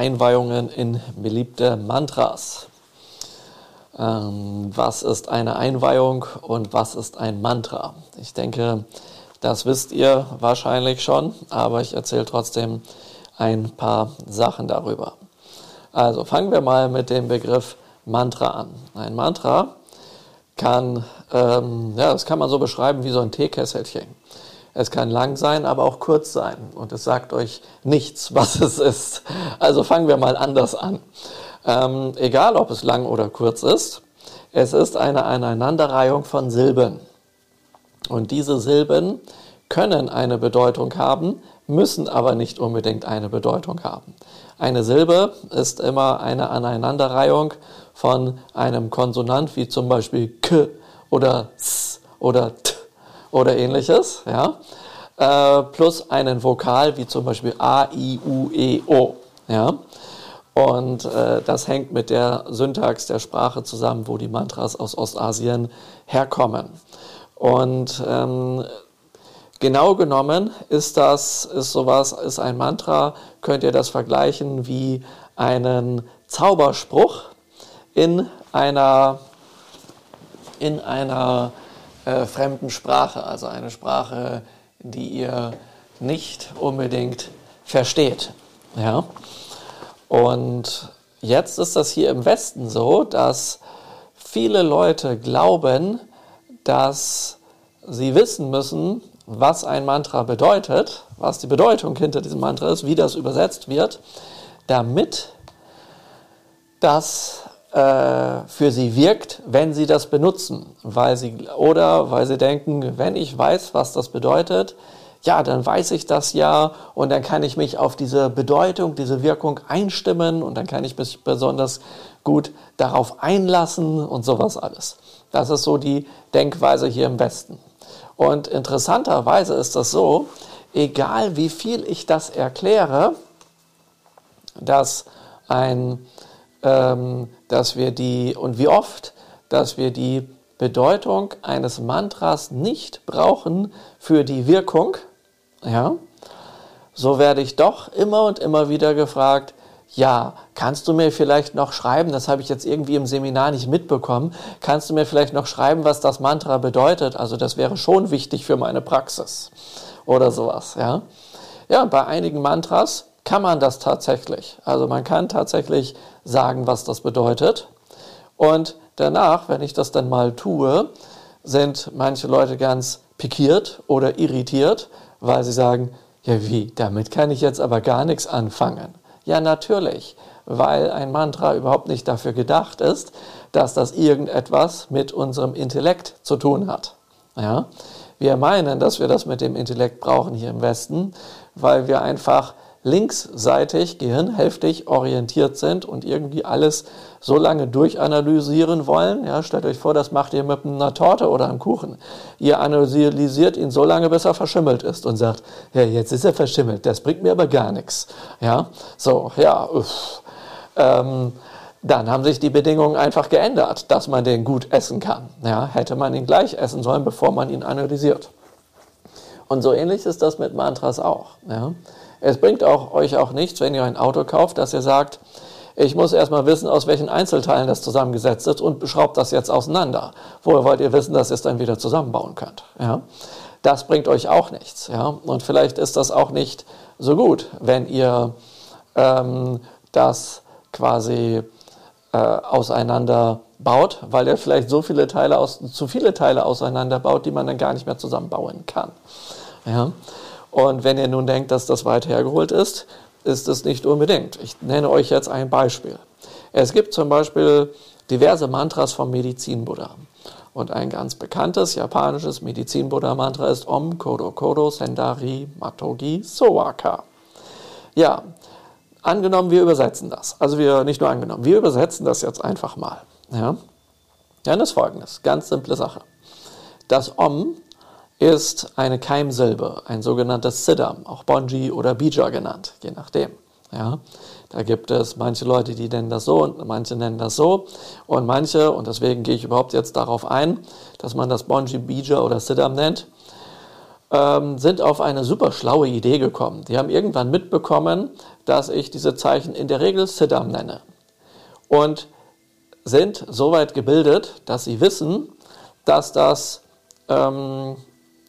Einweihungen in beliebte Mantras. Ähm, was ist eine Einweihung und was ist ein Mantra? Ich denke, das wisst ihr wahrscheinlich schon, aber ich erzähle trotzdem ein paar Sachen darüber. Also fangen wir mal mit dem Begriff Mantra an. Ein Mantra kann, ähm, ja, das kann man so beschreiben wie so ein Teekesselchen. Es kann lang sein, aber auch kurz sein. Und es sagt euch nichts, was es ist. Also fangen wir mal anders an. Ähm, egal, ob es lang oder kurz ist, es ist eine Aneinanderreihung von Silben. Und diese Silben können eine Bedeutung haben, müssen aber nicht unbedingt eine Bedeutung haben. Eine Silbe ist immer eine Aneinanderreihung von einem Konsonant wie zum Beispiel K oder S oder T oder ähnliches, ja, äh, plus einen Vokal wie zum Beispiel A, I, U, E, O. Ja. Und äh, das hängt mit der Syntax der Sprache zusammen, wo die Mantras aus Ostasien herkommen. Und ähm, genau genommen ist das, ist sowas, ist ein Mantra, könnt ihr das vergleichen wie einen Zauberspruch in einer, in einer äh, fremden Sprache, also eine Sprache, die ihr nicht unbedingt versteht. Ja? Und jetzt ist das hier im Westen so, dass viele Leute glauben, dass sie wissen müssen, was ein Mantra bedeutet, was die Bedeutung hinter diesem Mantra ist, wie das übersetzt wird, damit das für sie wirkt, wenn sie das benutzen, weil sie oder weil sie denken, wenn ich weiß, was das bedeutet, ja, dann weiß ich das ja und dann kann ich mich auf diese Bedeutung, diese Wirkung einstimmen und dann kann ich mich besonders gut darauf einlassen und sowas alles. Das ist so die Denkweise hier im Westen. Und interessanterweise ist das so, egal wie viel ich das erkläre, dass ein, ähm, dass wir die und wie oft, dass wir die Bedeutung eines Mantras nicht brauchen für die Wirkung, ja, so werde ich doch immer und immer wieder gefragt, ja, kannst du mir vielleicht noch schreiben, das habe ich jetzt irgendwie im Seminar nicht mitbekommen, kannst du mir vielleicht noch schreiben, was das Mantra bedeutet? Also das wäre schon wichtig für meine Praxis oder sowas, ja. Ja, bei einigen Mantras kann man das tatsächlich. Also man kann tatsächlich sagen, was das bedeutet. Und danach, wenn ich das dann mal tue, sind manche Leute ganz pikiert oder irritiert, weil sie sagen, ja wie, damit kann ich jetzt aber gar nichts anfangen. Ja, natürlich, weil ein Mantra überhaupt nicht dafür gedacht ist, dass das irgendetwas mit unserem Intellekt zu tun hat. Ja? Wir meinen, dass wir das mit dem Intellekt brauchen hier im Westen, weil wir einfach linksseitig, gehirnhälftig orientiert sind und irgendwie alles so lange durchanalysieren wollen. Ja, stellt euch vor, das macht ihr mit einer Torte oder einem Kuchen. Ihr analysiert ihn so lange, bis er verschimmelt ist und sagt, ja, jetzt ist er verschimmelt, das bringt mir aber gar nichts. Ja, so, ja, uff. Ähm, dann haben sich die Bedingungen einfach geändert, dass man den gut essen kann. Ja, hätte man ihn gleich essen sollen, bevor man ihn analysiert. Und so ähnlich ist das mit Mantras auch. Ja. Es bringt auch, euch auch nichts, wenn ihr ein Auto kauft, dass ihr sagt, ich muss erstmal wissen, aus welchen Einzelteilen das zusammengesetzt ist und beschraubt das jetzt auseinander. Woher wollt ihr wissen, dass ihr es dann wieder zusammenbauen könnt? Ja? Das bringt euch auch nichts. Ja? Und vielleicht ist das auch nicht so gut, wenn ihr ähm, das quasi äh, auseinander weil ihr vielleicht so viele Teile aus, zu viele Teile auseinander baut, die man dann gar nicht mehr zusammenbauen kann. Ja? Und wenn ihr nun denkt, dass das weit hergeholt ist, ist es nicht unbedingt. Ich nenne euch jetzt ein Beispiel. Es gibt zum Beispiel diverse Mantras vom Medizin-Buddha. Und ein ganz bekanntes japanisches Medizin-Buddha-Mantra ist Om Kodo Kodo Sendari Matogi Sowaka. Ja, angenommen, wir übersetzen das. Also wir nicht nur angenommen, wir übersetzen das jetzt einfach mal. Ja, dann ist folgendes, ganz simple Sache. Das Om ist eine Keimsilbe, ein sogenanntes Siddham, auch Bonji oder Bija genannt, je nachdem. Ja, da gibt es manche Leute, die nennen das so und manche nennen das so und manche, und deswegen gehe ich überhaupt jetzt darauf ein, dass man das Bonji, Bija oder Siddham nennt, ähm, sind auf eine super schlaue Idee gekommen. Die haben irgendwann mitbekommen, dass ich diese Zeichen in der Regel Siddham nenne. Und sind soweit gebildet, dass sie wissen, dass das ähm,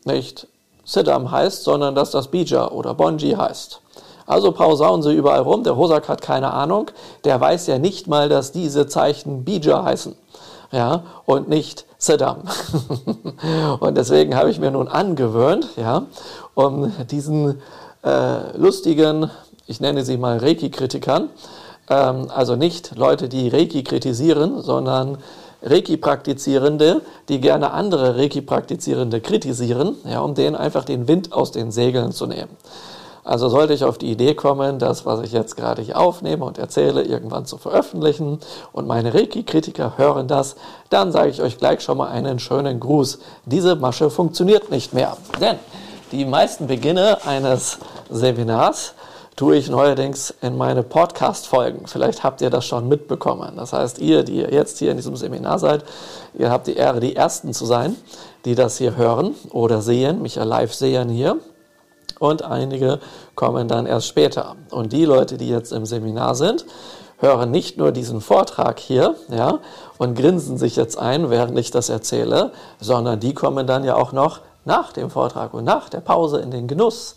nicht Siddham heißt, sondern dass das Bija oder Bonji heißt. Also pausauen sie überall rum. Der Hosak hat keine Ahnung. Der weiß ja nicht mal, dass diese Zeichen Bija heißen. Ja, und nicht Saddam. und deswegen habe ich mir nun angewöhnt, ja, um diesen äh, lustigen, ich nenne sie mal Reiki-Kritikern, ähm, also nicht Leute, die Reiki kritisieren, sondern Reiki-Praktizierende, die gerne andere Reiki-Praktizierende kritisieren, ja, um denen einfach den Wind aus den Segeln zu nehmen. Also sollte ich auf die Idee kommen, das, was ich jetzt gerade hier aufnehme und erzähle, irgendwann zu veröffentlichen und meine Reiki-Kritiker hören das, dann sage ich euch gleich schon mal einen schönen Gruß. Diese Masche funktioniert nicht mehr. Denn die meisten Beginne eines Seminars tue ich neuerdings in meine Podcast-Folgen. Vielleicht habt ihr das schon mitbekommen. Das heißt, ihr, die jetzt hier in diesem Seminar seid, ihr habt die Ehre, die Ersten zu sein, die das hier hören oder sehen, mich ja live sehen hier und einige kommen dann erst später. Und die Leute, die jetzt im Seminar sind, hören nicht nur diesen Vortrag hier, ja, und grinsen sich jetzt ein, während ich das erzähle, sondern die kommen dann ja auch noch nach dem Vortrag und nach der Pause in den Genuss,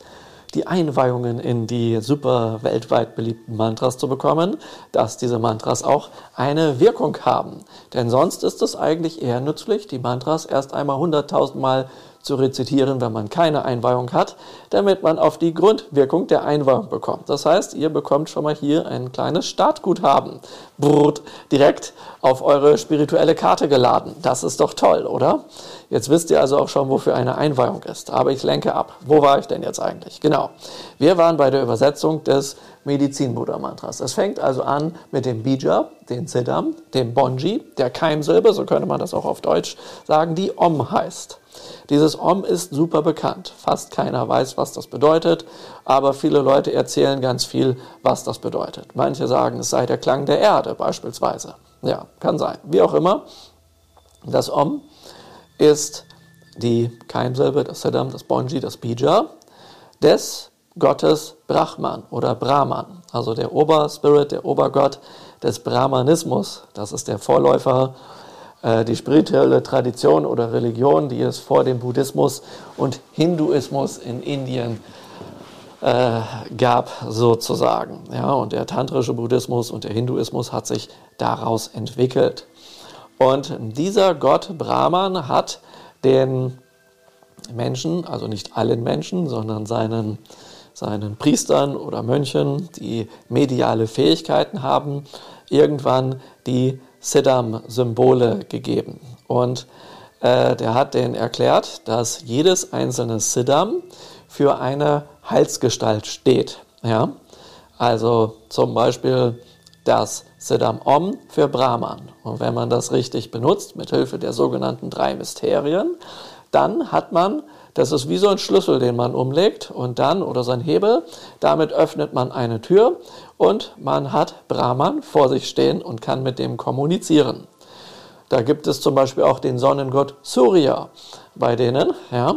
die Einweihungen in die super weltweit beliebten Mantras zu bekommen, dass diese Mantras auch eine Wirkung haben. Denn sonst ist es eigentlich eher nützlich, die Mantras erst einmal hunderttausendmal zu rezitieren, wenn man keine Einweihung hat, damit man auf die Grundwirkung der Einweihung bekommt. Das heißt, ihr bekommt schon mal hier ein kleines Startguthaben. Brrrt, direkt auf eure spirituelle Karte geladen. Das ist doch toll, oder? Jetzt wisst ihr also auch schon, wofür eine Einweihung ist. Aber ich lenke ab. Wo war ich denn jetzt eigentlich? Genau. Wir waren bei der Übersetzung des Medizin-Buddha-Mantras. Es fängt also an mit dem Bija, den Siddham, dem Bonji, der Keimsilbe, so könnte man das auch auf Deutsch sagen, die Om heißt. Dieses Om ist super bekannt. Fast keiner weiß, was das bedeutet, aber viele Leute erzählen ganz viel, was das bedeutet. Manche sagen, es sei der Klang der Erde beispielsweise. Ja, kann sein. Wie auch immer, das Om ist die Keimsilbe, das Siddham, das Bonji, das Bija des Gottes Brahman oder Brahman, also der Oberspirit, der Obergott des Brahmanismus. Das ist der Vorläufer die spirituelle Tradition oder Religion, die es vor dem Buddhismus und Hinduismus in Indien äh, gab, sozusagen. Ja, und der tantrische Buddhismus und der Hinduismus hat sich daraus entwickelt. Und dieser Gott Brahman hat den Menschen, also nicht allen Menschen, sondern seinen, seinen Priestern oder Mönchen, die mediale Fähigkeiten haben, irgendwann die Siddham-Symbole gegeben. Und äh, der hat denen erklärt, dass jedes einzelne Siddham für eine Heilsgestalt steht. Ja? Also zum Beispiel das Siddham Om für Brahman. Und wenn man das richtig benutzt, mit Hilfe der sogenannten drei Mysterien, dann hat man, das ist wie so ein Schlüssel, den man umlegt und dann, oder sein Hebel, damit öffnet man eine Tür und man hat Brahman vor sich stehen und kann mit dem kommunizieren. Da gibt es zum Beispiel auch den Sonnengott Surya bei denen, ja,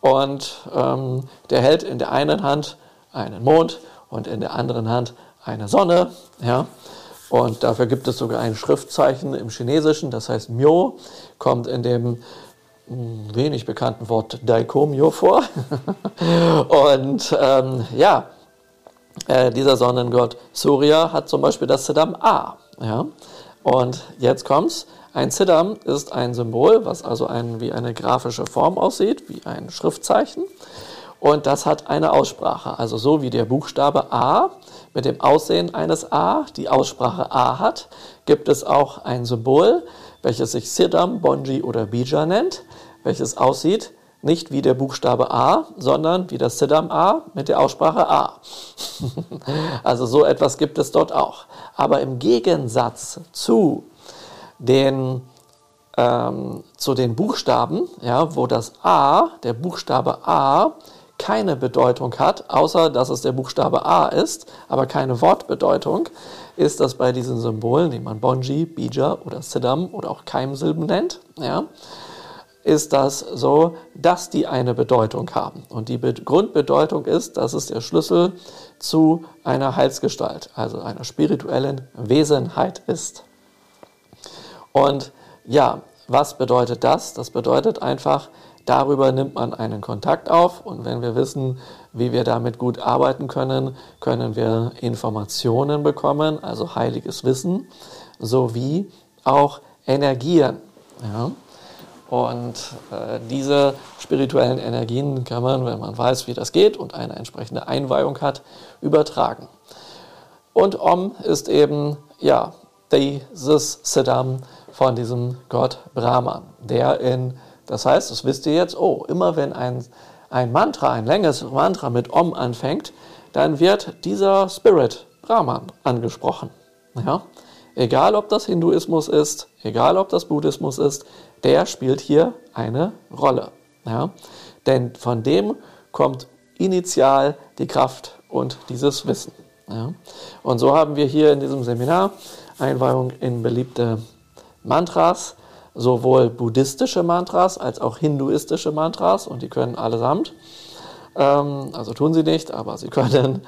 und ähm, der hält in der einen Hand einen Mond und in der anderen Hand eine Sonne, ja. Und dafür gibt es sogar ein Schriftzeichen im Chinesischen, das heißt Myo, kommt in dem hm, wenig bekannten Wort Daikomyo vor. und ähm, ja, äh, dieser Sonnengott Surya hat zum Beispiel das Siddham A. Ja? Und jetzt kommt's. Ein Siddham ist ein Symbol, was also ein, wie eine grafische Form aussieht, wie ein Schriftzeichen. Und das hat eine Aussprache. Also so wie der Buchstabe A mit dem Aussehen eines A die Aussprache A hat, gibt es auch ein Symbol, welches sich Siddham, Bonji oder Bija nennt, welches aussieht nicht wie der Buchstabe A, sondern wie das Siddham A mit der Aussprache A. also so etwas gibt es dort auch. Aber im Gegensatz zu den, ähm, zu den Buchstaben, ja, wo das A, der Buchstabe A, keine Bedeutung hat, außer dass es der Buchstabe A ist, aber keine Wortbedeutung, ist das bei diesen Symbolen, die man Bonji, Bija oder Siddham oder auch Keimsilben nennt, ja, ist das so, dass die eine Bedeutung haben. Und die Be Grundbedeutung ist, dass es der Schlüssel zu einer Heilsgestalt, also einer spirituellen Wesenheit ist. Und ja, was bedeutet das? Das bedeutet einfach, darüber nimmt man einen Kontakt auf und wenn wir wissen, wie wir damit gut arbeiten können, können wir Informationen bekommen, also heiliges Wissen, sowie auch Energien. Ja? Und äh, diese spirituellen Energien kann man, wenn man weiß, wie das geht und eine entsprechende Einweihung hat, übertragen. Und Om ist eben, ja, dieses Siddham von diesem Gott Brahman, der in, das heißt, das wisst ihr jetzt, oh, immer wenn ein, ein Mantra, ein längeres Mantra mit Om anfängt, dann wird dieser Spirit Brahman angesprochen. Ja? Egal ob das Hinduismus ist, egal ob das Buddhismus ist, der spielt hier eine Rolle. Ja? Denn von dem kommt initial die Kraft und dieses Wissen. Ja? Und so haben wir hier in diesem Seminar Einweihung in beliebte Mantras, sowohl buddhistische Mantras als auch hinduistische Mantras und die können allesamt, ähm, also tun sie nicht, aber sie können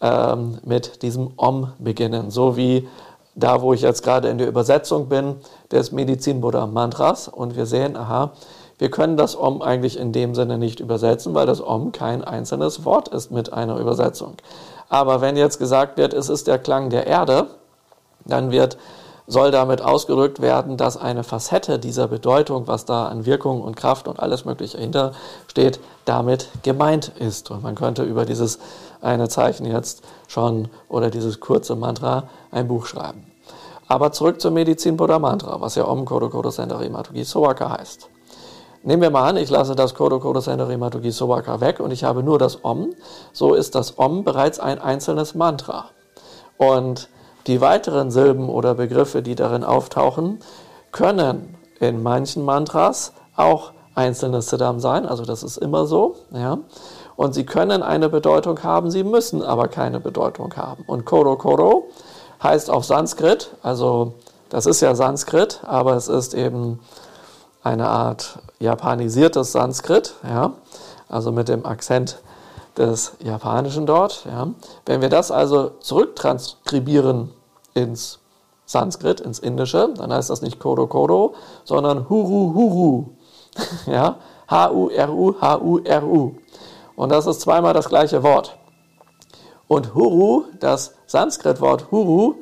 ähm, mit diesem Om beginnen, so wie da, wo ich jetzt gerade in der Übersetzung bin, des Medizin-Buddha-Mantras. Und wir sehen, aha, wir können das Om eigentlich in dem Sinne nicht übersetzen, weil das Om kein einzelnes Wort ist mit einer Übersetzung. Aber wenn jetzt gesagt wird, es ist der Klang der Erde, dann wird, soll damit ausgedrückt werden, dass eine Facette dieser Bedeutung, was da an Wirkung und Kraft und alles Mögliche dahinter steht, damit gemeint ist. Und man könnte über dieses eine Zeichen jetzt schon oder dieses kurze Mantra ein Buch schreiben. Aber zurück zur Medizin Buddha Mantra, was ja Om Kodo Kodo Sendari Matugi Sowaka heißt. Nehmen wir mal an, ich lasse das Kodo Kodo Sendari Matugi Sowaka weg und ich habe nur das Om. So ist das Om bereits ein einzelnes Mantra. Und die weiteren Silben oder Begriffe, die darin auftauchen, können in manchen Mantras auch einzelne Siddham sein, also das ist immer so. Ja. Und sie können eine Bedeutung haben, sie müssen aber keine Bedeutung haben. Und Kodo Kodo heißt auf Sanskrit, also das ist ja Sanskrit, aber es ist eben eine Art japanisiertes Sanskrit, ja, also mit dem Akzent des Japanischen dort. Ja. Wenn wir das also zurücktranskribieren ins Sanskrit, ins Indische, dann heißt das nicht Kodo Kodo, sondern Huru Huru. ja, H-U-R-U, H-U-R-U. Und das ist zweimal das gleiche Wort. Und Huru, das Sanskrit-Wort Huru,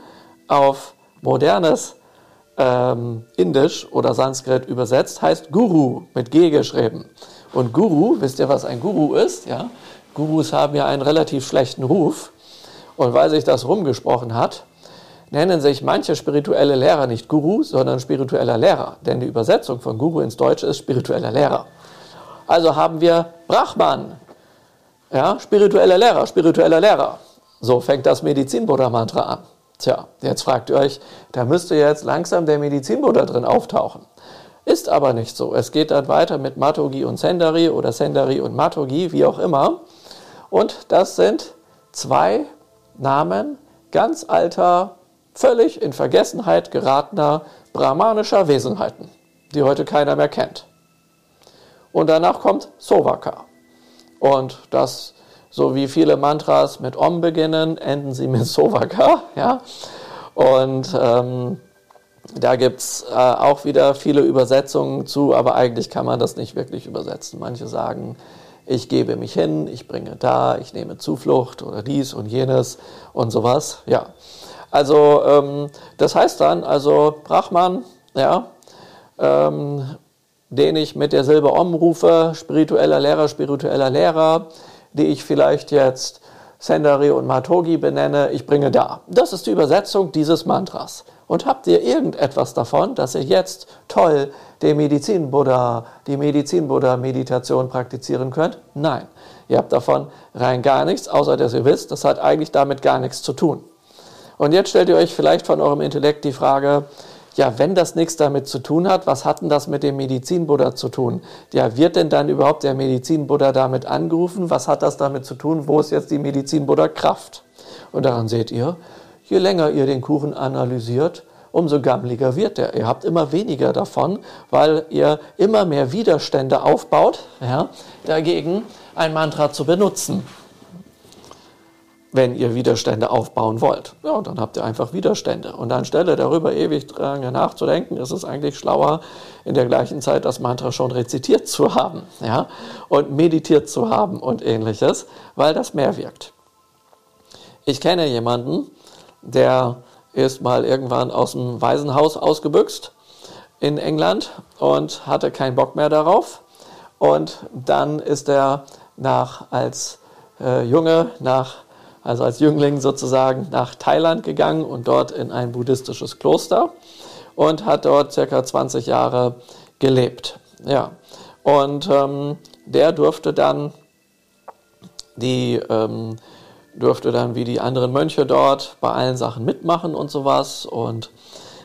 auf modernes ähm, Indisch oder Sanskrit übersetzt, heißt Guru, mit G geschrieben. Und Guru, wisst ihr, was ein Guru ist? Ja? Gurus haben ja einen relativ schlechten Ruf. Und weil sich das rumgesprochen hat, nennen sich manche spirituelle Lehrer nicht Guru, sondern spiritueller Lehrer. Denn die Übersetzung von Guru ins Deutsche ist spiritueller Lehrer. Also haben wir Brahman, ja, spiritueller Lehrer, spiritueller Lehrer. So fängt das Medizin-Buddha-Mantra an. Tja, jetzt fragt ihr euch, da müsste jetzt langsam der Medizin-Buddha drin auftauchen. Ist aber nicht so. Es geht dann weiter mit Matogi und Sendari oder Sendari und Matogi, wie auch immer. Und das sind zwei Namen ganz alter, völlig in Vergessenheit geratener brahmanischer Wesenheiten, die heute keiner mehr kennt. Und danach kommt Sovaka. Und das, so wie viele Mantras mit Om beginnen, enden sie mit Sovaka. Ja? Und ähm, da gibt es äh, auch wieder viele Übersetzungen zu, aber eigentlich kann man das nicht wirklich übersetzen. Manche sagen, ich gebe mich hin, ich bringe da, ich nehme Zuflucht oder dies und jenes und sowas. Ja, also ähm, das heißt dann, also Brahman, ja, ähm, den ich mit der Silbe Om rufe, spiritueller Lehrer, spiritueller Lehrer, die ich vielleicht jetzt Sendari und Matogi benenne, ich bringe da. Das ist die Übersetzung dieses Mantras. Und habt ihr irgendetwas davon, dass ihr jetzt toll den Medizin-Buddha, die Medizin-Buddha-Meditation praktizieren könnt? Nein. Ihr habt davon rein gar nichts, außer dass ihr wisst, das hat eigentlich damit gar nichts zu tun. Und jetzt stellt ihr euch vielleicht von eurem Intellekt die Frage, ja, wenn das nichts damit zu tun hat, was hat denn das mit dem Medizin-Buddha zu tun? Ja, wird denn dann überhaupt der Medizin-Buddha damit angerufen? Was hat das damit zu tun? Wo ist jetzt die Medizin-Buddha-Kraft? Und daran seht ihr, je länger ihr den Kuchen analysiert, umso gammeliger wird er. Ihr habt immer weniger davon, weil ihr immer mehr Widerstände aufbaut, ja, dagegen ein Mantra zu benutzen wenn ihr Widerstände aufbauen wollt. Ja, dann habt ihr einfach Widerstände. Und anstelle darüber ewig dran nachzudenken, ist es eigentlich schlauer, in der gleichen Zeit das Mantra schon rezitiert zu haben, ja, und meditiert zu haben und ähnliches, weil das mehr wirkt. Ich kenne jemanden, der ist mal irgendwann aus dem Waisenhaus ausgebüxt in England und hatte keinen Bock mehr darauf. Und dann ist er nach, als äh, Junge nach also als Jüngling sozusagen nach Thailand gegangen und dort in ein buddhistisches Kloster und hat dort circa 20 Jahre gelebt. Ja. Und ähm, der durfte dann die ähm, durfte dann wie die anderen Mönche dort bei allen Sachen mitmachen und sowas und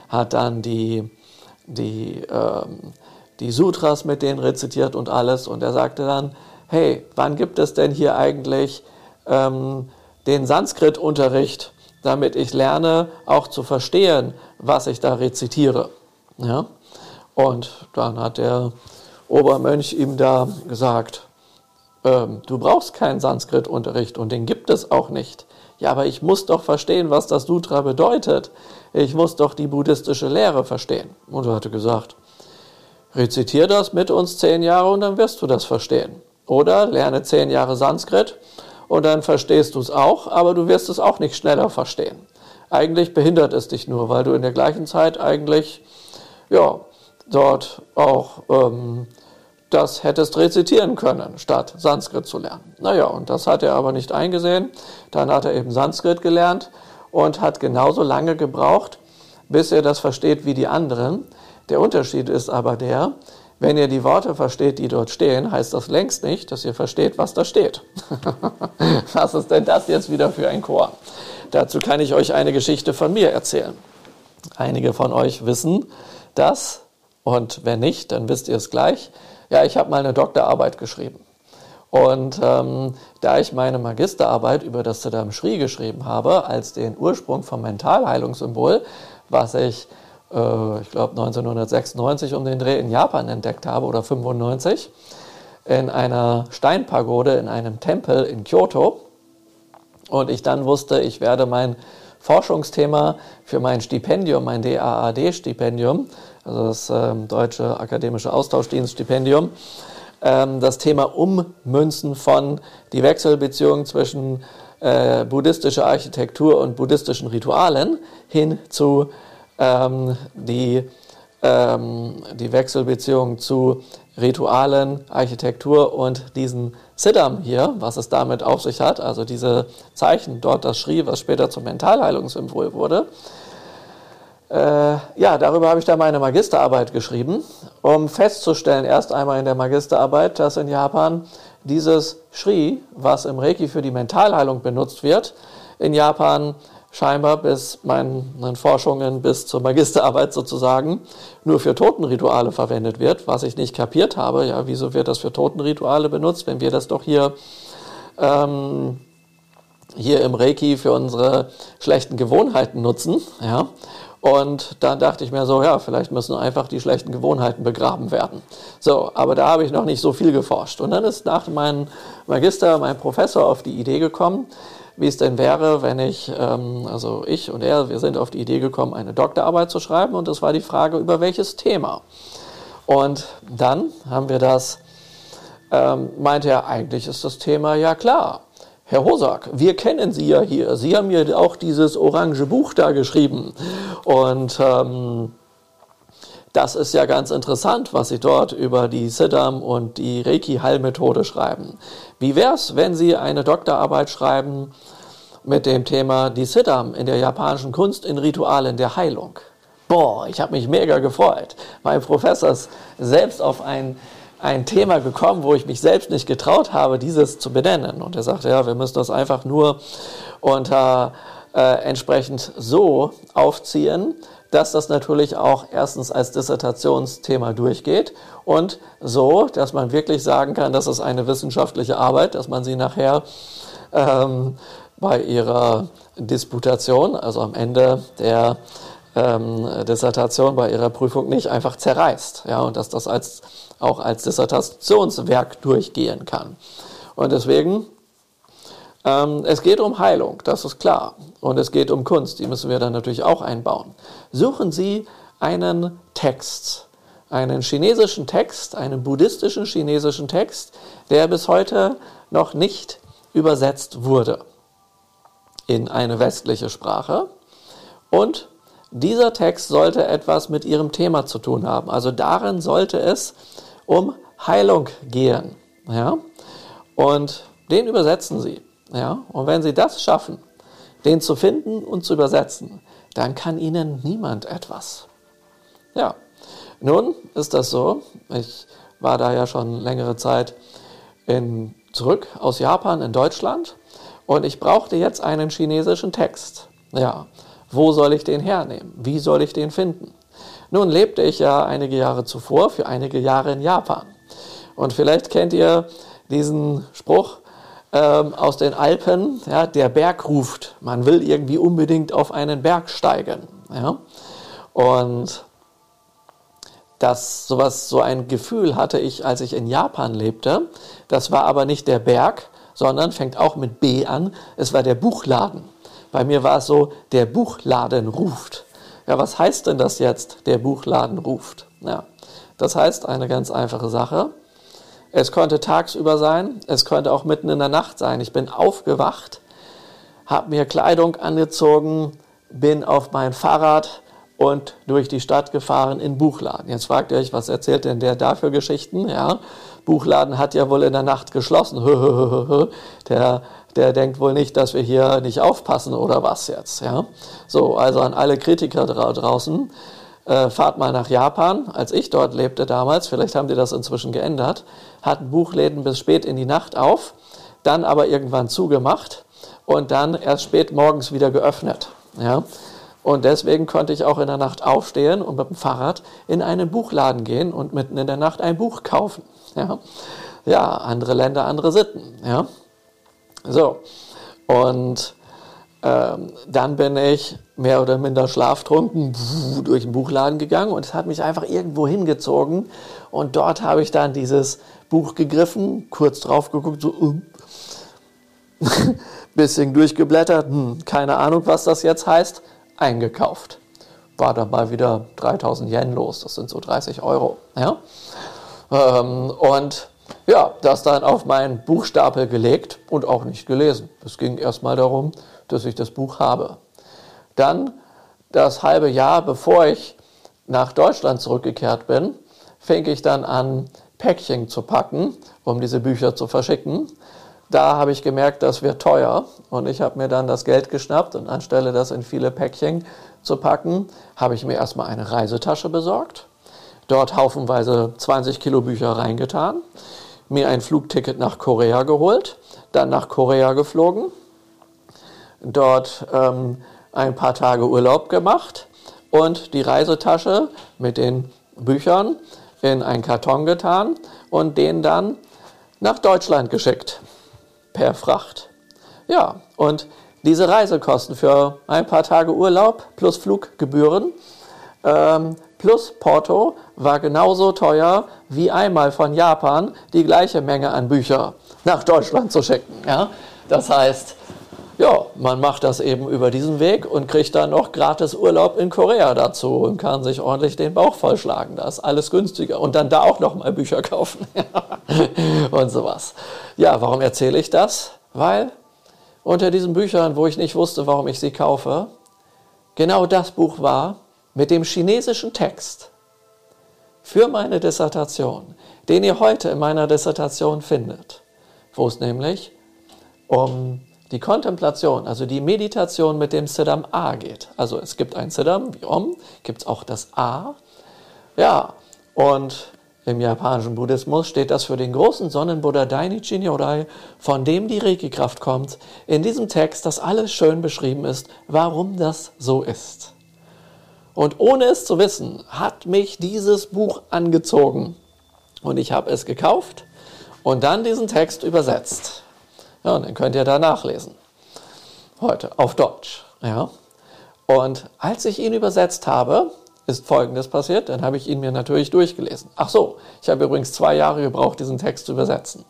hat dann die, die, ähm, die Sutras mit denen rezitiert und alles. Und er sagte dann, hey, wann gibt es denn hier eigentlich ähm, den Sanskrit-Unterricht, damit ich lerne, auch zu verstehen, was ich da rezitiere. Ja? Und dann hat der Obermönch ihm da gesagt, ähm, du brauchst keinen Sanskrit-Unterricht und den gibt es auch nicht. Ja, aber ich muss doch verstehen, was das Sutra bedeutet. Ich muss doch die buddhistische Lehre verstehen. Und er hatte gesagt, rezitier das mit uns zehn Jahre und dann wirst du das verstehen. Oder lerne zehn Jahre Sanskrit und dann verstehst du es auch, aber du wirst es auch nicht schneller verstehen. Eigentlich behindert es dich nur, weil du in der gleichen Zeit eigentlich ja, dort auch ähm, das hättest rezitieren können, statt Sanskrit zu lernen. Naja, und das hat er aber nicht eingesehen. Dann hat er eben Sanskrit gelernt und hat genauso lange gebraucht, bis er das versteht wie die anderen. Der Unterschied ist aber der, wenn ihr die Worte versteht, die dort stehen, heißt das längst nicht, dass ihr versteht, was da steht. was ist denn das jetzt wieder für ein Chor? Dazu kann ich euch eine Geschichte von mir erzählen. Einige von euch wissen das und wenn nicht, dann wisst ihr es gleich. Ja, ich habe mal eine Doktorarbeit geschrieben. Und ähm, da ich meine Magisterarbeit über das Siddham Shri geschrieben habe, als den Ursprung vom Mentalheilungssymbol, was ich äh, ich glaube 1996 um den Dreh in Japan entdeckt habe oder 95 in einer Steinpagode in einem Tempel in Kyoto. Und ich dann wusste, ich werde mein Forschungsthema für mein Stipendium, mein DAAD-Stipendium, also das äh, Deutsche Akademische Austauschdienst-Stipendium, ähm, das Thema Ummünzen von die Wechselbeziehung zwischen äh, buddhistischer Architektur und buddhistischen Ritualen hin zu ähm, die, ähm, die Wechselbeziehung zu Ritualen, Architektur und diesen Siddham hier, was es damit auf sich hat, also diese Zeichen, dort das Schrie, was später zum Mentalheilungssymbol wurde. Äh, ja, darüber habe ich dann meine Magisterarbeit geschrieben, um festzustellen, erst einmal in der Magisterarbeit, dass in Japan dieses Shri, was im Reiki für die Mentalheilung benutzt wird, in Japan scheinbar bis meinen Forschungen bis zur Magisterarbeit sozusagen nur für Totenrituale verwendet wird, was ich nicht kapiert habe. Ja, wieso wird das für Totenrituale benutzt, wenn wir das doch hier, ähm, hier im Reiki für unsere schlechten Gewohnheiten nutzen? Ja. Und dann dachte ich mir so, ja, vielleicht müssen einfach die schlechten Gewohnheiten begraben werden. So, aber da habe ich noch nicht so viel geforscht. Und dann ist nach meinem Magister mein Professor auf die Idee gekommen, wie es denn wäre, wenn ich, ähm, also ich und er, wir sind auf die Idee gekommen, eine Doktorarbeit zu schreiben und es war die Frage, über welches Thema. Und dann haben wir das, ähm, meinte er, eigentlich ist das Thema ja klar. Herr Hosak, wir kennen Sie ja hier. Sie haben ja auch dieses orange Buch da geschrieben. Und ähm, das ist ja ganz interessant, was Sie dort über die Siddham und die Reiki-Heilmethode schreiben. Wie wäre es, wenn Sie eine Doktorarbeit schreiben mit dem Thema die Siddham in der japanischen Kunst in Ritualen der Heilung? Boah, ich habe mich mega gefreut. Mein Professor ist selbst auf ein, ein Thema gekommen, wo ich mich selbst nicht getraut habe, dieses zu benennen. Und er sagte, ja, wir müssen das einfach nur unter äh, entsprechend so aufziehen, dass das natürlich auch erstens als Dissertationsthema durchgeht und so, dass man wirklich sagen kann, das ist eine wissenschaftliche Arbeit, dass man sie nachher ähm, bei ihrer Disputation, also am Ende der ähm, Dissertation bei ihrer Prüfung nicht einfach zerreißt. Ja, und dass das als, auch als Dissertationswerk durchgehen kann. Und deswegen, ähm, es geht um Heilung, das ist klar. Und es geht um Kunst, die müssen wir dann natürlich auch einbauen. Suchen Sie einen Text, einen chinesischen Text, einen buddhistischen chinesischen Text, der bis heute noch nicht übersetzt wurde in eine westliche Sprache. Und dieser Text sollte etwas mit ihrem Thema zu tun haben. Also darin sollte es um Heilung gehen. Ja? Und den übersetzen sie. Ja? Und wenn sie das schaffen, den zu finden und zu übersetzen, dann kann ihnen niemand etwas. Ja, nun ist das so. Ich war da ja schon längere Zeit in, zurück aus Japan in Deutschland und ich brauchte jetzt einen chinesischen Text. Ja, wo soll ich den hernehmen? Wie soll ich den finden? Nun lebte ich ja einige Jahre zuvor für einige Jahre in Japan. Und vielleicht kennt ihr diesen Spruch ähm, aus den Alpen, ja, der Berg ruft. Man will irgendwie unbedingt auf einen Berg steigen. Ja? Und das sowas, so ein Gefühl hatte ich, als ich in Japan lebte. Das war aber nicht der Berg, sondern fängt auch mit B an. Es war der Buchladen. Bei mir war es so, der Buchladen ruft. Ja, was heißt denn das jetzt, der Buchladen ruft? Ja, das heißt eine ganz einfache Sache. Es konnte tagsüber sein, es konnte auch mitten in der Nacht sein. Ich bin aufgewacht, habe mir Kleidung angezogen, bin auf mein Fahrrad und durch die Stadt gefahren in Buchladen. Jetzt fragt ihr euch, was erzählt denn der da für Geschichten? Ja, Buchladen hat ja wohl in der Nacht geschlossen. Der, der denkt wohl nicht, dass wir hier nicht aufpassen oder was jetzt. Ja, so also an alle Kritiker draußen. Äh, fahrt mal nach Japan. Als ich dort lebte damals, vielleicht haben die das inzwischen geändert, hatten Buchläden bis spät in die Nacht auf, dann aber irgendwann zugemacht und dann erst spät morgens wieder geöffnet. Ja. Und deswegen konnte ich auch in der Nacht aufstehen und mit dem Fahrrad in einen Buchladen gehen und mitten in der Nacht ein Buch kaufen. Ja, ja andere Länder, andere Sitten. Ja, so. Und ähm, dann bin ich mehr oder minder schlaftrunken durch den Buchladen gegangen und es hat mich einfach irgendwo hingezogen. Und dort habe ich dann dieses Buch gegriffen, kurz drauf geguckt, so um, bisschen durchgeblättert, hm, keine Ahnung, was das jetzt heißt eingekauft. War dabei wieder 3000 Yen los, das sind so 30 Euro. Ja? Ähm, und ja, das dann auf meinen Buchstapel gelegt und auch nicht gelesen. Es ging erstmal darum, dass ich das Buch habe. Dann das halbe Jahr, bevor ich nach Deutschland zurückgekehrt bin, fing ich dann an, Päckchen zu packen, um diese Bücher zu verschicken. Da habe ich gemerkt, das wird teuer und ich habe mir dann das Geld geschnappt und anstelle das in viele Päckchen zu packen, habe ich mir erstmal eine Reisetasche besorgt, dort haufenweise 20 Kilo Bücher reingetan, mir ein Flugticket nach Korea geholt, dann nach Korea geflogen, dort ähm, ein paar Tage Urlaub gemacht und die Reisetasche mit den Büchern in einen Karton getan und den dann nach Deutschland geschickt per Fracht. Ja, und diese Reisekosten für ein paar Tage Urlaub plus Fluggebühren ähm, plus Porto war genauso teuer wie einmal von Japan die gleiche Menge an Bücher nach Deutschland zu schicken. Ja? Das heißt, ja, man macht das eben über diesen Weg und kriegt dann noch gratis Urlaub in Korea dazu und kann sich ordentlich den Bauch vollschlagen. Da ist alles günstiger und dann da auch noch mal Bücher kaufen und sowas. Ja, warum erzähle ich das? Weil unter diesen Büchern, wo ich nicht wusste, warum ich sie kaufe, genau das Buch war mit dem chinesischen Text für meine Dissertation, den ihr heute in meiner Dissertation findet, wo es nämlich um die Kontemplation, also die Meditation mit dem Siddham A geht. Also es gibt ein Siddham, wie Om, gibt es auch das A. Ja, und im japanischen Buddhismus steht das für den großen Sonnenbuddha Dainichi Nyorai, von dem die Reiki-Kraft kommt. In diesem Text, das alles schön beschrieben ist, warum das so ist. Und ohne es zu wissen, hat mich dieses Buch angezogen. Und ich habe es gekauft und dann diesen Text übersetzt. Ja, und den könnt ihr da nachlesen. Heute auf Deutsch. Ja. Und als ich ihn übersetzt habe, ist Folgendes passiert. Dann habe ich ihn mir natürlich durchgelesen. Ach so, ich habe übrigens zwei Jahre gebraucht, diesen Text zu übersetzen.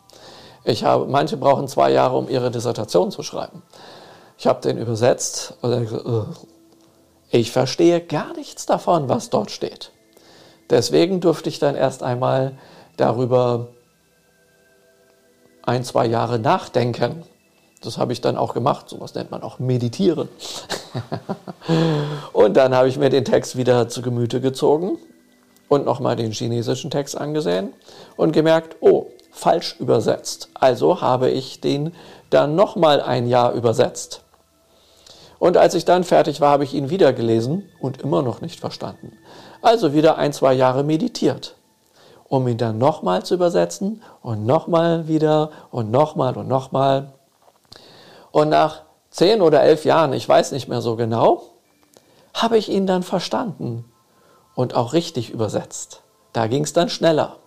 Ich habe, manche brauchen zwei Jahre, um ihre Dissertation zu schreiben. Ich habe den übersetzt und gesagt, ich verstehe gar nichts davon, was dort steht. Deswegen durfte ich dann erst einmal darüber ein, zwei Jahre nachdenken. Das habe ich dann auch gemacht. Sowas nennt man auch meditieren. und dann habe ich mir den Text wieder zu Gemüte gezogen und nochmal den chinesischen Text angesehen und gemerkt, oh, falsch übersetzt. Also habe ich den dann nochmal ein Jahr übersetzt. Und als ich dann fertig war, habe ich ihn wieder gelesen und immer noch nicht verstanden. Also wieder ein, zwei Jahre meditiert, um ihn dann nochmal zu übersetzen und nochmal wieder und nochmal und nochmal. Und nach zehn oder elf Jahren, ich weiß nicht mehr so genau, habe ich ihn dann verstanden und auch richtig übersetzt. Da ging es dann schneller.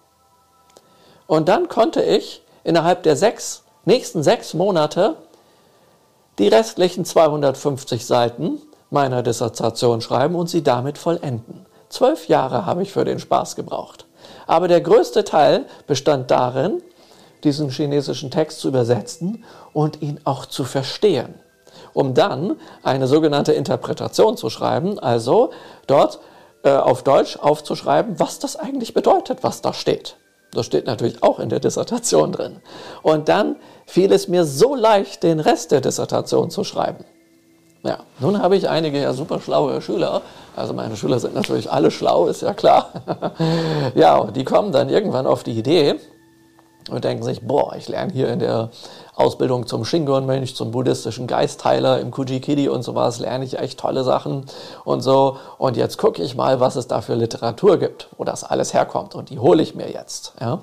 Und dann konnte ich innerhalb der sechs, nächsten sechs Monate die restlichen 250 Seiten meiner Dissertation schreiben und sie damit vollenden. Zwölf Jahre habe ich für den Spaß gebraucht. Aber der größte Teil bestand darin, diesen chinesischen Text zu übersetzen und ihn auch zu verstehen, um dann eine sogenannte Interpretation zu schreiben, also dort äh, auf Deutsch aufzuschreiben, was das eigentlich bedeutet, was da steht. Das steht natürlich auch in der Dissertation drin. Und dann fiel es mir so leicht, den Rest der Dissertation zu schreiben. Ja, nun habe ich einige ja super schlaue Schüler. Also meine Schüler sind natürlich alle schlau, ist ja klar. ja, und die kommen dann irgendwann auf die Idee und denken sich, boah, ich lerne hier in der Ausbildung zum Shingon-Mönch, zum buddhistischen Geistheiler im Kujikidi und sowas, lerne ich echt tolle Sachen und so. Und jetzt gucke ich mal, was es da für Literatur gibt, wo das alles herkommt. Und die hole ich mir jetzt. Ja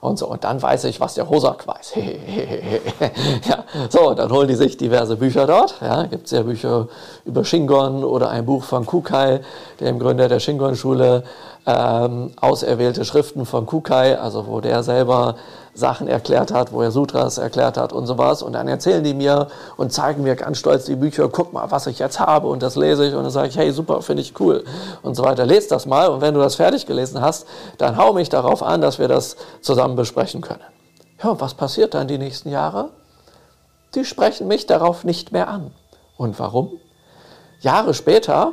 und so. Und dann weiß ich, was der Hosak weiß. ja, so, dann holen die sich diverse Bücher dort. Ja, gibt es ja Bücher über Shingon oder ein Buch von Kukai, dem Gründer der Shingon-Schule, ähm, auserwählte Schriften von Kukai, also wo der selber Sachen erklärt hat, wo er Sutras erklärt hat und sowas. Und dann erzählen die mir und zeigen mir ganz stolz die Bücher, guck mal, was ich jetzt habe und das lese ich und dann sage ich, hey, super, finde ich cool und so weiter. Lest das mal und wenn du das fertig gelesen hast, dann hau mich darauf an, dass wir das zusammen besprechen können. Ja, was passiert dann die nächsten Jahre? Die sprechen mich darauf nicht mehr an. Und warum? Jahre später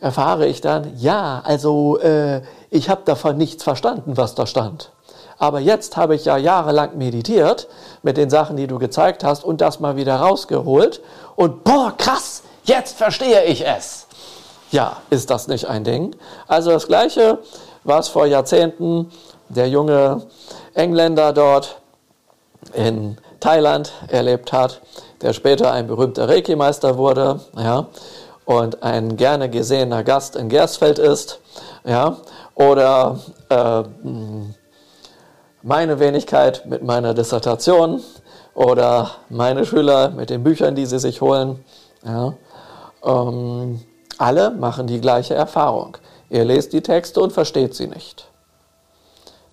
erfahre ich dann, ja, also äh, ich habe davon nichts verstanden, was da stand. Aber jetzt habe ich ja jahrelang meditiert mit den Sachen, die du gezeigt hast und das mal wieder rausgeholt. Und boah, krass, jetzt verstehe ich es. Ja, ist das nicht ein Ding? Also das Gleiche, was vor Jahrzehnten der junge Engländer dort in Thailand erlebt hat, der später ein berühmter Reiki-Meister wurde, ja, und ein gerne gesehener Gast in Gersfeld ist, ja, oder äh, meine Wenigkeit mit meiner Dissertation oder meine Schüler mit den Büchern, die sie sich holen. Ja, ähm, alle machen die gleiche Erfahrung. Ihr lest die Texte und versteht sie nicht.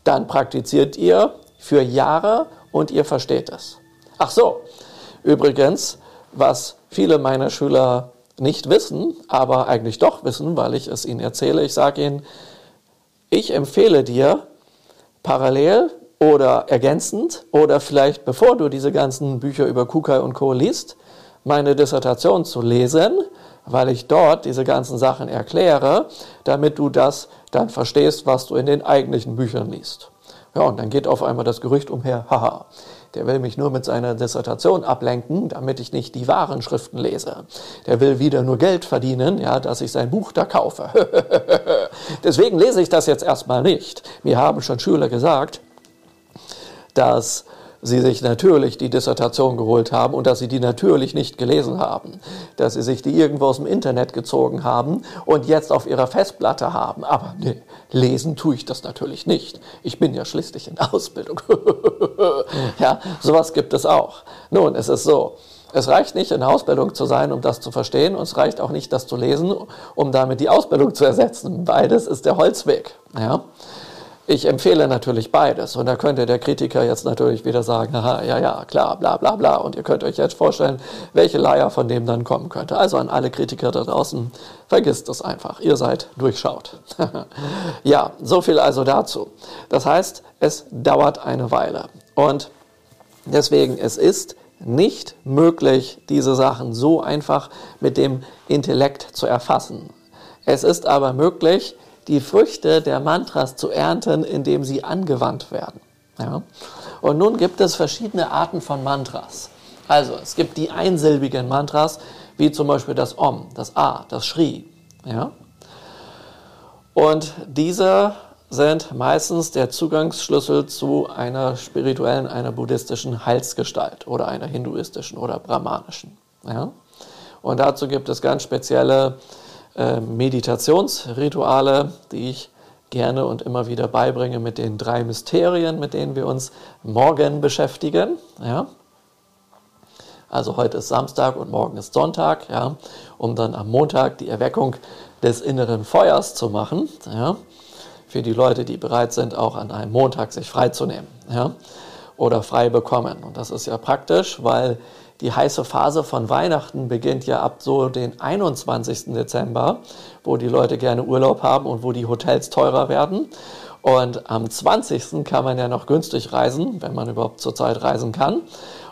Dann praktiziert ihr für Jahre und ihr versteht es. Ach so, übrigens, was viele meiner Schüler nicht wissen, aber eigentlich doch wissen, weil ich es ihnen erzähle, ich sage ihnen, ich empfehle dir, parallel oder ergänzend oder vielleicht bevor du diese ganzen Bücher über Kukai und Co. liest, meine Dissertation zu lesen, weil ich dort diese ganzen Sachen erkläre, damit du das dann verstehst, was du in den eigentlichen Büchern liest. Ja, und dann geht auf einmal das Gerücht umher, haha, der will mich nur mit seiner Dissertation ablenken, damit ich nicht die wahren Schriften lese. Der will wieder nur Geld verdienen, ja, dass ich sein Buch da kaufe. Deswegen lese ich das jetzt erstmal nicht. Mir haben schon Schüler gesagt, dass sie sich natürlich die Dissertation geholt haben und dass sie die natürlich nicht gelesen haben, dass sie sich die irgendwo aus dem Internet gezogen haben und jetzt auf ihrer Festplatte haben. Aber nee, lesen tue ich das natürlich nicht. Ich bin ja schließlich in Ausbildung. ja, sowas gibt es auch. Nun, es ist so. Es reicht nicht, in Ausbildung zu sein, um das zu verstehen, und es reicht auch nicht, das zu lesen, um damit die Ausbildung zu ersetzen. Beides ist der Holzweg. Ja? Ich empfehle natürlich beides. Und da könnte der Kritiker jetzt natürlich wieder sagen, aha, ja, ja, klar, bla, bla, bla. Und ihr könnt euch jetzt vorstellen, welche Leier von dem dann kommen könnte. Also an alle Kritiker da draußen, vergisst es einfach. Ihr seid durchschaut. ja, so viel also dazu. Das heißt, es dauert eine Weile. Und deswegen, es ist nicht möglich, diese Sachen so einfach mit dem Intellekt zu erfassen. Es ist aber möglich, die Früchte der Mantras zu ernten, indem sie angewandt werden. Ja? Und nun gibt es verschiedene Arten von Mantras. Also es gibt die einsilbigen Mantras, wie zum Beispiel das Om, das A, das Shri. Ja? Und diese sind meistens der Zugangsschlüssel zu einer spirituellen, einer buddhistischen Heilsgestalt oder einer hinduistischen oder brahmanischen. Ja? Und dazu gibt es ganz spezielle äh, Meditationsrituale, die ich gerne und immer wieder beibringe mit den drei Mysterien, mit denen wir uns morgen beschäftigen. Ja? Also heute ist Samstag und morgen ist Sonntag, ja? um dann am Montag die Erweckung des inneren Feuers zu machen. Ja? Für die Leute, die bereit sind, auch an einem Montag sich freizunehmen ja? oder frei bekommen. Und das ist ja praktisch, weil die heiße Phase von Weihnachten beginnt ja ab so den 21. Dezember, wo die Leute gerne Urlaub haben und wo die Hotels teurer werden. Und am 20. kann man ja noch günstig reisen, wenn man überhaupt zurzeit reisen kann.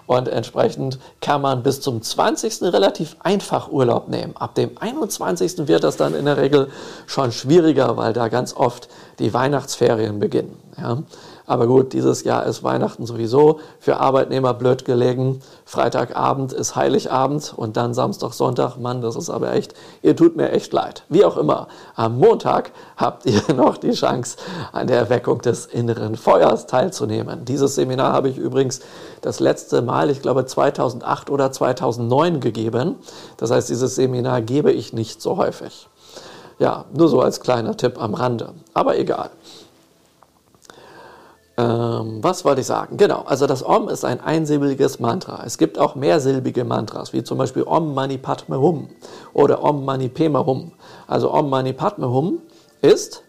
Und entsprechend kann man bis zum 20. relativ einfach Urlaub nehmen. Ab dem 21. wird das dann in der Regel schon schwieriger, weil da ganz oft die Weihnachtsferien beginnen. Ja. Aber gut, dieses Jahr ist Weihnachten sowieso für Arbeitnehmer blöd gelegen. Freitagabend ist Heiligabend und dann Samstag, Sonntag. Mann, das ist aber echt, ihr tut mir echt leid. Wie auch immer, am Montag habt ihr noch die Chance, an der Erweckung des inneren Feuers teilzunehmen. Dieses Seminar habe ich übrigens das letzte Mal, ich glaube 2008 oder 2009 gegeben. Das heißt, dieses Seminar gebe ich nicht so häufig. Ja, nur so als kleiner Tipp am Rande. Aber egal. Ähm, was wollte ich sagen? Genau, also das Om ist ein einsilbiges Mantra. Es gibt auch mehrsilbige Mantras, wie zum Beispiel Om Mani Padme Hum oder Om Mani Pema Hum. Also Om Mani Padme Hum ist,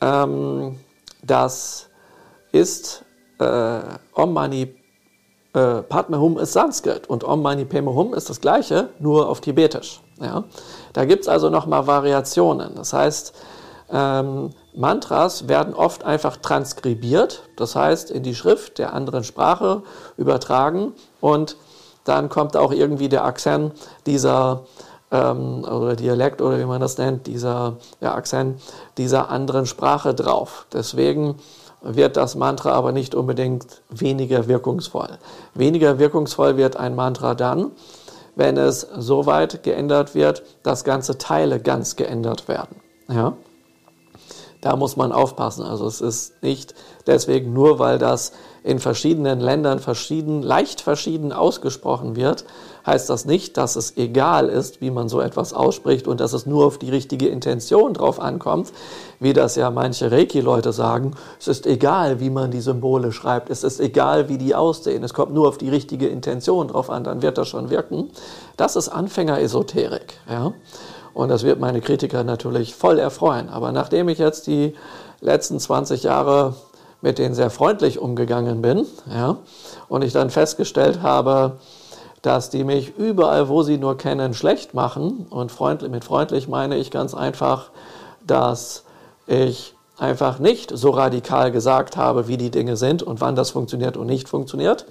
ähm, das ist äh, Om Mani äh, Padme Hum ist Sanskrit und Om Mani Padme Hum ist das gleiche, nur auf Tibetisch. Ja? Da gibt es also nochmal Variationen. Das heißt, ähm, Mantras werden oft einfach transkribiert, das heißt in die Schrift der anderen Sprache übertragen und dann kommt auch irgendwie der Akzent dieser ähm, oder Dialekt oder wie man das nennt, dieser ja, Akzent dieser anderen Sprache drauf. Deswegen wird das Mantra aber nicht unbedingt weniger wirkungsvoll. Weniger wirkungsvoll wird ein Mantra dann, wenn es so weit geändert wird, dass ganze Teile ganz geändert werden. Ja? Da muss man aufpassen. Also es ist nicht deswegen nur, weil das in verschiedenen Ländern verschieden, leicht verschieden ausgesprochen wird, heißt das nicht, dass es egal ist, wie man so etwas ausspricht und dass es nur auf die richtige Intention drauf ankommt, wie das ja manche Reiki-Leute sagen. Es ist egal, wie man die Symbole schreibt. Es ist egal, wie die aussehen. Es kommt nur auf die richtige Intention drauf an, dann wird das schon wirken. Das ist Anfänger-Esoterik. Ja? Und das wird meine Kritiker natürlich voll erfreuen. Aber nachdem ich jetzt die letzten 20 Jahre mit denen sehr freundlich umgegangen bin, ja, und ich dann festgestellt habe, dass die mich überall, wo sie nur kennen, schlecht machen. Und freundlich, mit freundlich meine ich ganz einfach, dass ich einfach nicht so radikal gesagt habe, wie die Dinge sind und wann das funktioniert und nicht funktioniert,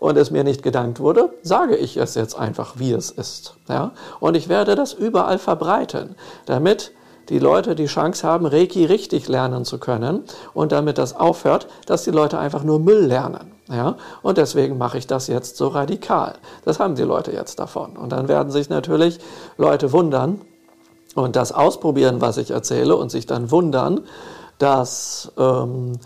und es mir nicht gedankt wurde, sage ich es jetzt einfach, wie es ist. Ja? Und ich werde das überall verbreiten, damit die Leute die Chance haben, Reiki richtig lernen zu können und damit das aufhört, dass die Leute einfach nur Müll lernen. Ja? Und deswegen mache ich das jetzt so radikal. Das haben die Leute jetzt davon. Und dann werden sich natürlich Leute wundern und das ausprobieren, was ich erzähle und sich dann wundern, dass ähm,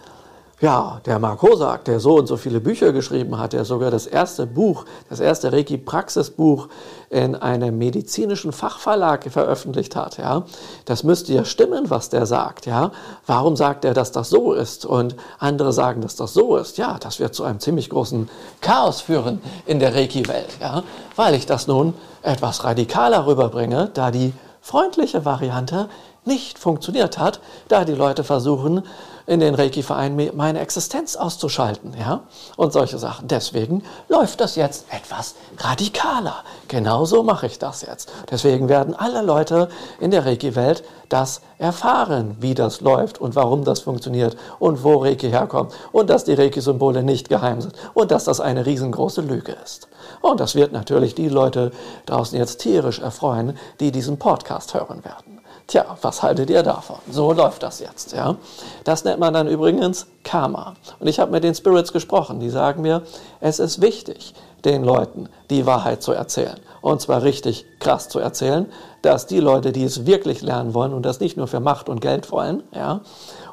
ja, der Mark Hosak, der so und so viele Bücher geschrieben hat, der sogar das erste Buch, das erste Reiki-Praxisbuch in einem medizinischen Fachverlag veröffentlicht hat, ja, das müsste ja stimmen, was der sagt, ja. Warum sagt er, dass das so ist? Und andere sagen, dass das so ist. Ja, das wird zu einem ziemlich großen Chaos führen in der Reiki-Welt, ja, weil ich das nun etwas radikaler rüberbringe, da die freundliche Variante nicht funktioniert hat, da die Leute versuchen, in den Reiki-Verein meine Existenz auszuschalten, ja, und solche Sachen. Deswegen läuft das jetzt etwas radikaler. Genauso mache ich das jetzt. Deswegen werden alle Leute in der Reiki-Welt das erfahren, wie das läuft und warum das funktioniert und wo Reiki herkommt und dass die Reiki-Symbole nicht geheim sind und dass das eine riesengroße Lüge ist. Und das wird natürlich die Leute draußen jetzt tierisch erfreuen, die diesen Podcast hören werden. Tja, was haltet ihr davon? So läuft das jetzt. Ja? Das nennt man dann übrigens Karma. Und ich habe mit den Spirits gesprochen, die sagen mir, es ist wichtig, den Leuten die Wahrheit zu erzählen. Und zwar richtig krass zu erzählen, dass die Leute, die es wirklich lernen wollen und das nicht nur für Macht und Geld wollen, ja,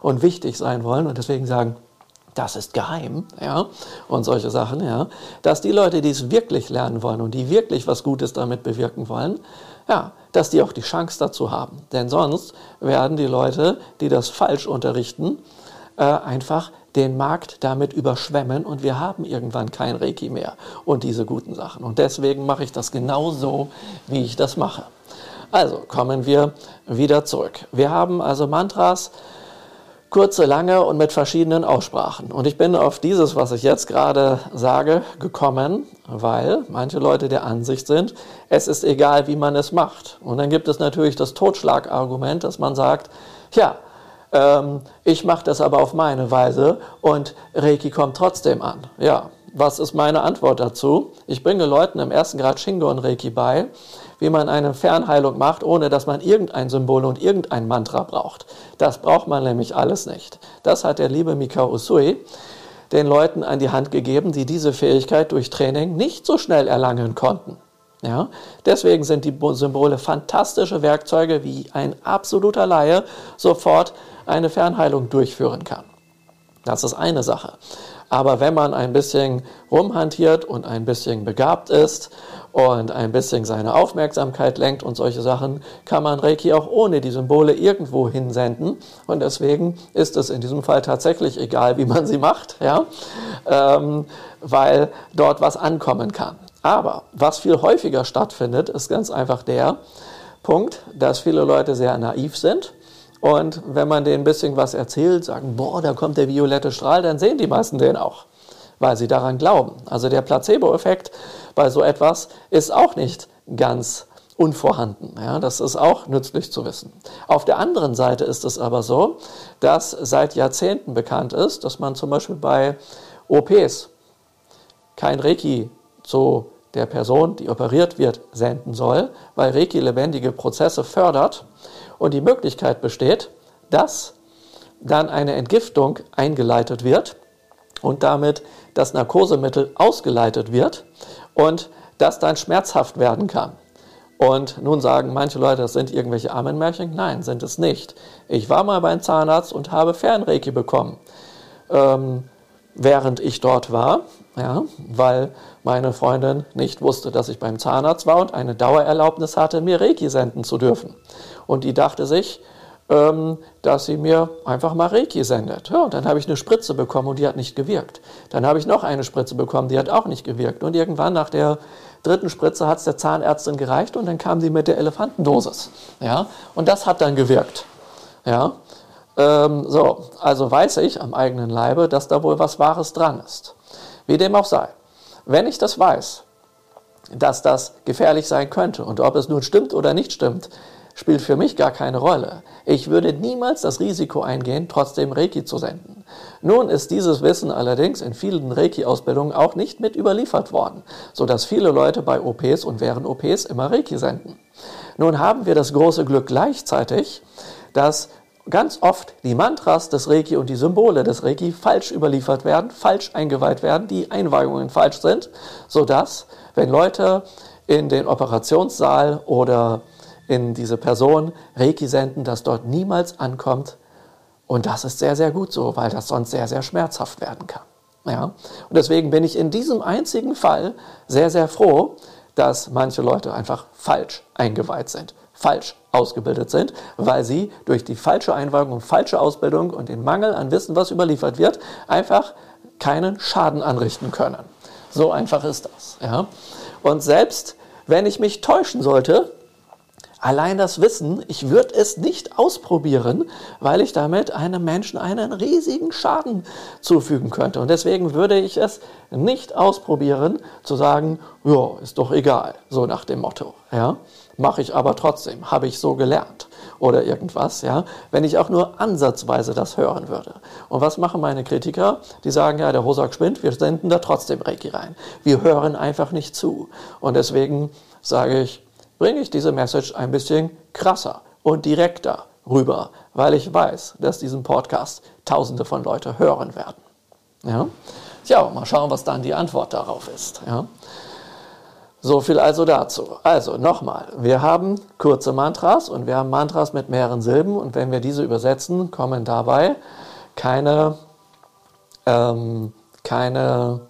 und wichtig sein wollen und deswegen sagen, das ist geheim, ja, und solche Sachen, ja, dass die Leute, die es wirklich lernen wollen und die wirklich was Gutes damit bewirken wollen, ja, dass die auch die Chance dazu haben. Denn sonst werden die Leute, die das falsch unterrichten, äh, einfach den Markt damit überschwemmen und wir haben irgendwann kein Reiki mehr und diese guten Sachen. Und deswegen mache ich das genau so, wie ich das mache. Also kommen wir wieder zurück. Wir haben also Mantras, kurze, lange und mit verschiedenen Aussprachen. Und ich bin auf dieses, was ich jetzt gerade sage, gekommen, weil manche Leute der Ansicht sind, es ist egal, wie man es macht. Und dann gibt es natürlich das Totschlagargument, dass man sagt, ja, ähm, ich mache das aber auf meine Weise und Reiki kommt trotzdem an. Ja, was ist meine Antwort dazu? Ich bringe Leuten im ersten Grad Shingon Reiki bei, wie man eine Fernheilung macht, ohne dass man irgendein Symbol und irgendein Mantra braucht. Das braucht man nämlich alles nicht. Das hat der liebe Mikao Usui den Leuten an die Hand gegeben, die diese Fähigkeit durch Training nicht so schnell erlangen konnten. Ja, deswegen sind die Symbole fantastische Werkzeuge, wie ein absoluter Laie sofort eine Fernheilung durchführen kann. Das ist eine Sache. Aber wenn man ein bisschen rumhantiert und ein bisschen begabt ist und ein bisschen seine Aufmerksamkeit lenkt und solche Sachen, kann man Reiki auch ohne die Symbole irgendwo hinsenden. Und deswegen ist es in diesem Fall tatsächlich egal, wie man sie macht, ja? Ähm, weil dort was ankommen kann. Aber was viel häufiger stattfindet, ist ganz einfach der Punkt, dass viele Leute sehr naiv sind und wenn man denen ein bisschen was erzählt, sagen, boah, da kommt der violette Strahl, dann sehen die meisten den auch, weil sie daran glauben. Also der Placebo-Effekt bei so etwas ist auch nicht ganz unvorhanden. Ja, das ist auch nützlich zu wissen. Auf der anderen Seite ist es aber so, dass seit Jahrzehnten bekannt ist, dass man zum Beispiel bei OPs kein Reiki zu der Person, die operiert wird, senden soll, weil Reiki lebendige Prozesse fördert und die Möglichkeit besteht, dass dann eine Entgiftung eingeleitet wird und damit das Narkosemittel ausgeleitet wird und das dann schmerzhaft werden kann. Und nun sagen manche Leute, das sind irgendwelche Armenmärchen. Nein, sind es nicht. Ich war mal beim Zahnarzt und habe Fernreiki bekommen, ähm, während ich dort war, ja, weil meine Freundin nicht wusste, dass ich beim Zahnarzt war und eine Dauererlaubnis hatte, mir Reiki senden zu dürfen. Und die dachte sich, ähm, dass sie mir einfach mal Reiki sendet. Ja, und dann habe ich eine Spritze bekommen und die hat nicht gewirkt. Dann habe ich noch eine Spritze bekommen, die hat auch nicht gewirkt. Und irgendwann nach der dritten Spritze hat es der Zahnärztin gereicht und dann kam sie mit der Elefantendosis. Ja, und das hat dann gewirkt. Ja, ähm, so, also weiß ich am eigenen Leibe, dass da wohl was Wahres dran ist. Wie dem auch sei. Wenn ich das weiß, dass das gefährlich sein könnte und ob es nun stimmt oder nicht stimmt, spielt für mich gar keine Rolle. Ich würde niemals das Risiko eingehen, trotzdem Reiki zu senden. Nun ist dieses Wissen allerdings in vielen Reiki-Ausbildungen auch nicht mit überliefert worden, sodass viele Leute bei OPs und während OPs immer Reiki senden. Nun haben wir das große Glück gleichzeitig, dass ganz oft die Mantras des Reiki und die Symbole des Reiki falsch überliefert werden, falsch eingeweiht werden, die Einweihungen falsch sind, sodass, wenn Leute in den Operationssaal oder in diese Person Reiki senden, das dort niemals ankommt. Und das ist sehr, sehr gut so, weil das sonst sehr, sehr schmerzhaft werden kann. Ja? Und deswegen bin ich in diesem einzigen Fall sehr, sehr froh, dass manche Leute einfach falsch eingeweiht sind, falsch ausgebildet sind, weil sie durch die falsche Einweihung und falsche Ausbildung und den Mangel an Wissen, was überliefert wird, einfach keinen Schaden anrichten können. So einfach ist das. Ja? Und selbst wenn ich mich täuschen sollte, Allein das Wissen, ich würde es nicht ausprobieren, weil ich damit einem Menschen einen riesigen Schaden zufügen könnte. Und deswegen würde ich es nicht ausprobieren, zu sagen, ja, ist doch egal, so nach dem Motto. Ja, mache ich aber trotzdem, habe ich so gelernt oder irgendwas, ja, wenn ich auch nur ansatzweise das hören würde. Und was machen meine Kritiker? Die sagen, ja, der Hosak spinnt, wir senden da trotzdem Reiki rein. Wir hören einfach nicht zu. Und deswegen sage ich, bringe ich diese Message ein bisschen krasser und direkter rüber, weil ich weiß, dass diesen Podcast Tausende von Leuten hören werden. Ja? Tja, mal schauen, was dann die Antwort darauf ist. Ja? So viel also dazu. Also nochmal, wir haben kurze Mantras und wir haben Mantras mit mehreren Silben und wenn wir diese übersetzen, kommen dabei keine, ähm, keine,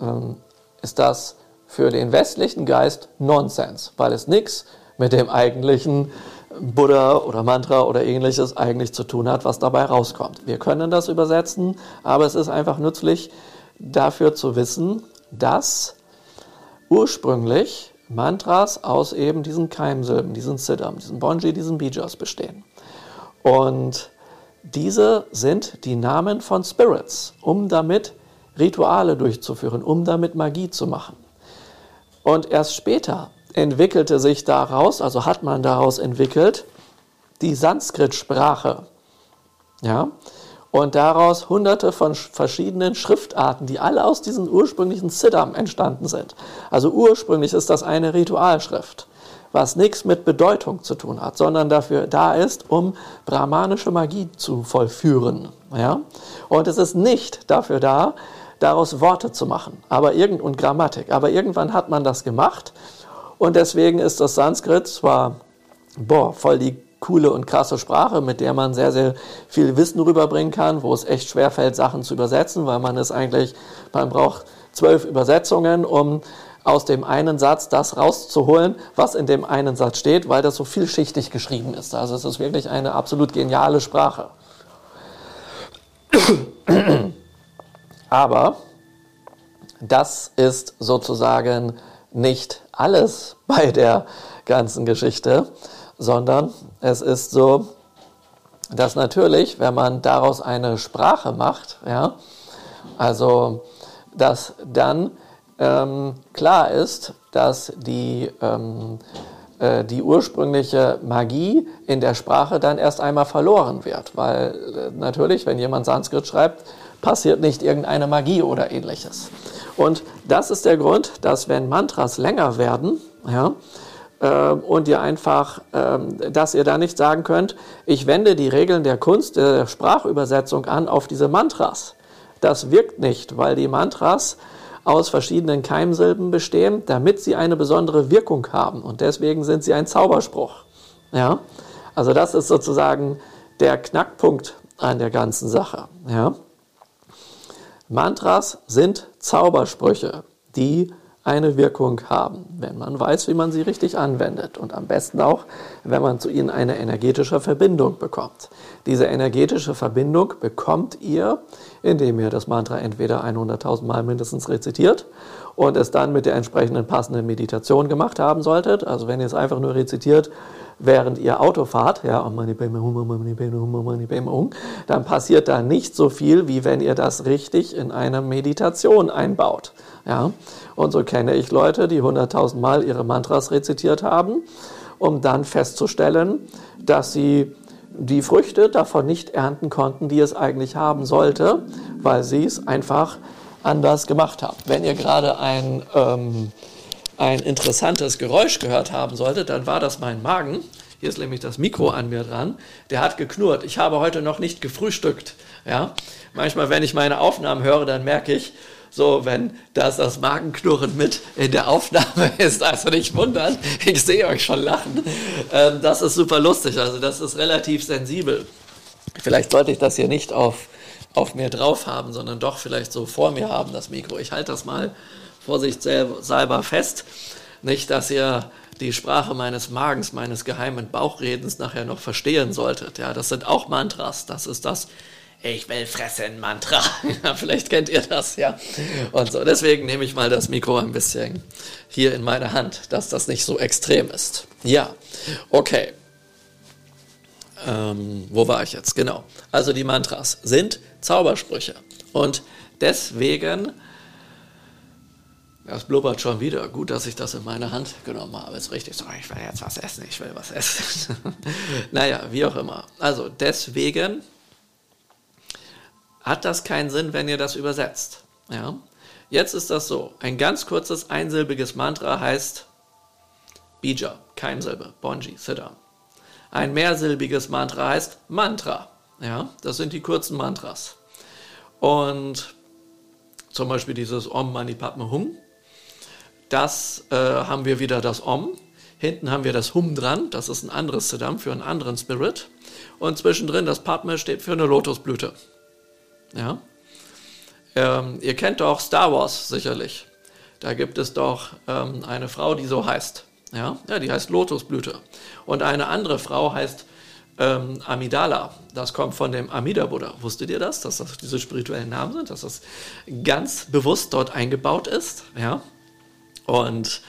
ähm, ist das für den westlichen Geist Nonsens, weil es nichts mit dem eigentlichen Buddha oder Mantra oder ähnliches eigentlich zu tun hat, was dabei rauskommt. Wir können das übersetzen, aber es ist einfach nützlich dafür zu wissen, dass ursprünglich Mantras aus eben diesen Keimsilben, diesen Siddham, diesen Bonji, diesen Bijas bestehen. Und diese sind die Namen von Spirits, um damit Rituale durchzuführen, um damit Magie zu machen. Und erst später entwickelte sich daraus, also hat man daraus entwickelt, die Sanskrit-Sprache. Ja? Und daraus hunderte von verschiedenen Schriftarten, die alle aus diesen ursprünglichen Siddham entstanden sind. Also ursprünglich ist das eine Ritualschrift, was nichts mit Bedeutung zu tun hat, sondern dafür da ist, um brahmanische Magie zu vollführen. Ja? Und es ist nicht dafür da, daraus Worte zu machen aber irgend, und Grammatik. Aber irgendwann hat man das gemacht und deswegen ist das Sanskrit zwar boah, voll die coole und krasse Sprache, mit der man sehr, sehr viel Wissen rüberbringen kann, wo es echt schwer fällt, Sachen zu übersetzen, weil man es eigentlich, man braucht zwölf Übersetzungen, um aus dem einen Satz das rauszuholen, was in dem einen Satz steht, weil das so vielschichtig geschrieben ist. Also es ist wirklich eine absolut geniale Sprache. Aber das ist sozusagen nicht alles bei der ganzen Geschichte, sondern es ist so, dass natürlich, wenn man daraus eine Sprache macht, ja, also dass dann ähm, klar ist, dass die, ähm, äh, die ursprüngliche Magie in der Sprache dann erst einmal verloren wird. Weil äh, natürlich, wenn jemand Sanskrit schreibt, passiert nicht irgendeine Magie oder ähnliches. Und das ist der Grund, dass wenn Mantras länger werden, ja, und ihr einfach, äh, dass ihr da nicht sagen könnt, ich wende die Regeln der Kunst der Sprachübersetzung an auf diese Mantras. Das wirkt nicht, weil die Mantras aus verschiedenen Keimsilben bestehen, damit sie eine besondere Wirkung haben. Und deswegen sind sie ein Zauberspruch. Ja? Also das ist sozusagen der Knackpunkt an der ganzen Sache. Ja? Mantras sind Zaubersprüche, die eine Wirkung haben, wenn man weiß, wie man sie richtig anwendet und am besten auch, wenn man zu ihnen eine energetische Verbindung bekommt. Diese energetische Verbindung bekommt ihr, indem ihr das Mantra entweder 100.000 Mal mindestens rezitiert und es dann mit der entsprechenden passenden Meditation gemacht haben solltet. Also wenn ihr es einfach nur rezitiert, während ihr Auto fahrt, ja, dann passiert da nicht so viel, wie wenn ihr das richtig in eine Meditation einbaut. Ja. Und so kenne ich Leute, die 100.000 Mal ihre Mantras rezitiert haben, um dann festzustellen, dass sie die Früchte davon nicht ernten konnten, die es eigentlich haben sollte, weil sie es einfach anders gemacht haben. Wenn ihr gerade ein ähm, ein interessantes Geräusch gehört haben solltet, dann war das mein Magen. Hier ist nämlich das Mikro an mir dran. Der hat geknurrt. Ich habe heute noch nicht gefrühstückt. Ja? Manchmal, wenn ich meine Aufnahmen höre, dann merke ich, so, wenn das, das Magenknurren mit in der Aufnahme ist, also nicht wundern, ich sehe euch schon lachen. Ähm, das ist super lustig, also das ist relativ sensibel. Vielleicht sollte ich das hier nicht auf, auf mir drauf haben, sondern doch vielleicht so vor mir haben, das Mikro. Ich halte das mal vorsichtshalber fest. Nicht, dass ihr die Sprache meines Magens, meines geheimen Bauchredens nachher noch verstehen solltet. Ja, das sind auch Mantras. Das ist das ich will fressen Mantra. Ja, vielleicht kennt ihr das, ja. Und so, deswegen nehme ich mal das Mikro ein bisschen hier in meine Hand, dass das nicht so extrem ist. Ja, okay. Ähm, wo war ich jetzt? Genau. Also die Mantras sind Zaubersprüche. Und deswegen, das blubbert schon wieder. Gut, dass ich das in meine Hand genommen habe. Ist richtig so, ich will jetzt was essen, ich will was essen. naja, wie auch immer. Also deswegen hat das keinen Sinn, wenn ihr das übersetzt. Ja? Jetzt ist das so. Ein ganz kurzes einsilbiges Mantra heißt Bija, Keimsilbe, Bonji, Siddham. Ein mehrsilbiges Mantra heißt Mantra. Ja, das sind die kurzen Mantras. Und zum Beispiel dieses Om Mani Padme Hum, das äh, haben wir wieder das Om. Hinten haben wir das Hum dran, das ist ein anderes Siddham für einen anderen Spirit. Und zwischendrin das Padme steht für eine Lotusblüte. Ja? Ähm, ihr kennt doch Star Wars sicherlich. Da gibt es doch ähm, eine Frau, die so heißt. Ja? ja, die heißt Lotusblüte. Und eine andere Frau heißt ähm, Amidala. Das kommt von dem Amida-Buddha. Wusstet ihr das, dass das diese spirituellen Namen sind, dass das ganz bewusst dort eingebaut ist? Ja? Und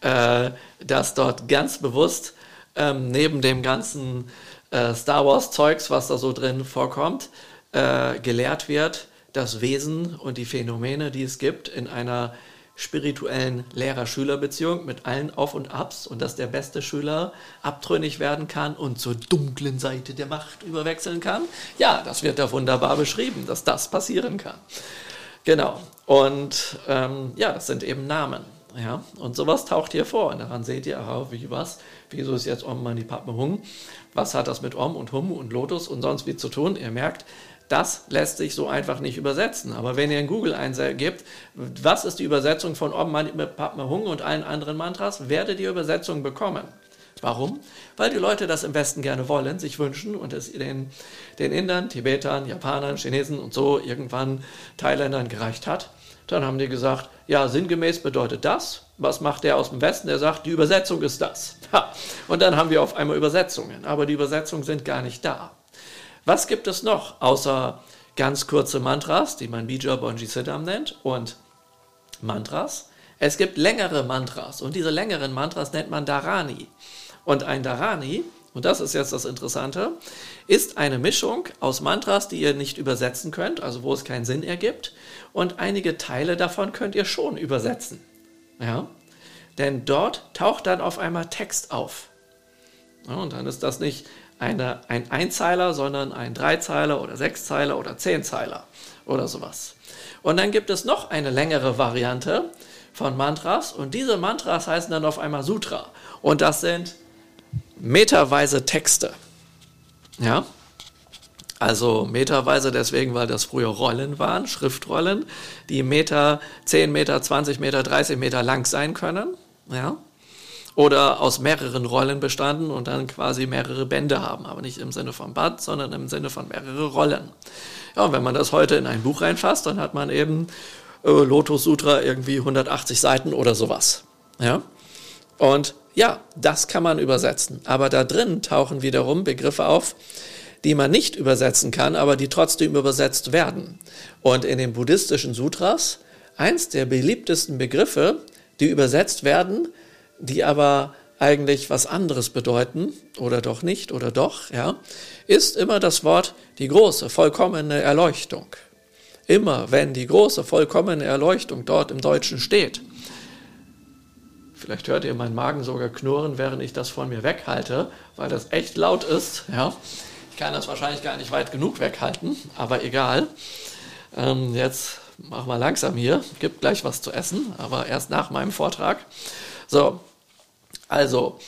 äh, dass dort ganz bewusst ähm, neben dem ganzen äh, Star Wars-Zeugs, was da so drin vorkommt, äh, gelehrt wird, das Wesen und die Phänomene, die es gibt, in einer spirituellen Lehrer-Schüler-Beziehung mit allen Auf und Abs und dass der beste Schüler abtrünnig werden kann und zur dunklen Seite der Macht überwechseln kann. Ja, das wird da wunderbar beschrieben, dass das passieren kann. Genau. Und ähm, ja, das sind eben Namen. Ja, und sowas taucht hier vor. Und daran seht ihr, aha, wie was, wieso ist jetzt Om Mani Padme Hum? Was hat das mit Om und Hum und Lotus und sonst wie zu tun? Ihr merkt, das lässt sich so einfach nicht übersetzen. Aber wenn ihr in Google eingebt, was ist die Übersetzung von Om Mani Padme Hum und allen anderen Mantras, werdet ihr Übersetzung bekommen. Warum? Weil die Leute das im Westen gerne wollen, sich wünschen und es den, den Indern, Tibetern, Japanern, Chinesen und so irgendwann Thailändern gereicht hat. Dann haben die gesagt, ja, sinngemäß bedeutet das. Was macht der aus dem Westen? Der sagt, die Übersetzung ist das. Und dann haben wir auf einmal Übersetzungen, aber die Übersetzungen sind gar nicht da. Was gibt es noch außer ganz kurze Mantras, die man Bija Bonji Siddham nennt, und Mantras? Es gibt längere Mantras und diese längeren Mantras nennt man Dharani. Und ein Dharani, und das ist jetzt das Interessante, ist eine Mischung aus Mantras, die ihr nicht übersetzen könnt, also wo es keinen Sinn ergibt, und einige Teile davon könnt ihr schon übersetzen. Ja? Denn dort taucht dann auf einmal Text auf. Ja, und dann ist das nicht eine, ein Einzeiler, sondern ein Dreizeiler oder Sechszeiler oder Zehnzeiler oder sowas. Und dann gibt es noch eine längere Variante von Mantras und diese Mantras heißen dann auf einmal Sutra. Und das sind meterweise Texte. Ja? Also meterweise deswegen, weil das früher Rollen waren, Schriftrollen, die Meter, 10 Meter, 20 Meter, 30 Meter lang sein können. Ja? oder aus mehreren Rollen bestanden und dann quasi mehrere Bände haben, aber nicht im Sinne von Band, sondern im Sinne von mehrere Rollen. Ja, und wenn man das heute in ein Buch reinfasst, dann hat man eben äh, Lotus Sutra irgendwie 180 Seiten oder sowas. Ja? Und ja, das kann man übersetzen, aber da drin tauchen wiederum Begriffe auf, die man nicht übersetzen kann, aber die trotzdem übersetzt werden. Und in den buddhistischen Sutras, eins der beliebtesten Begriffe, die übersetzt werden, die aber eigentlich was anderes bedeuten oder doch nicht oder doch, ja, ist immer das Wort die große, vollkommene Erleuchtung. Immer wenn die große, vollkommene Erleuchtung dort im Deutschen steht, vielleicht hört ihr meinen Magen sogar knurren, während ich das von mir weghalte, weil das echt laut ist, ja. Ich kann das wahrscheinlich gar nicht weit genug weghalten, aber egal. Ähm, jetzt machen wir langsam hier, gibt gleich was zu essen, aber erst nach meinem Vortrag. So, also,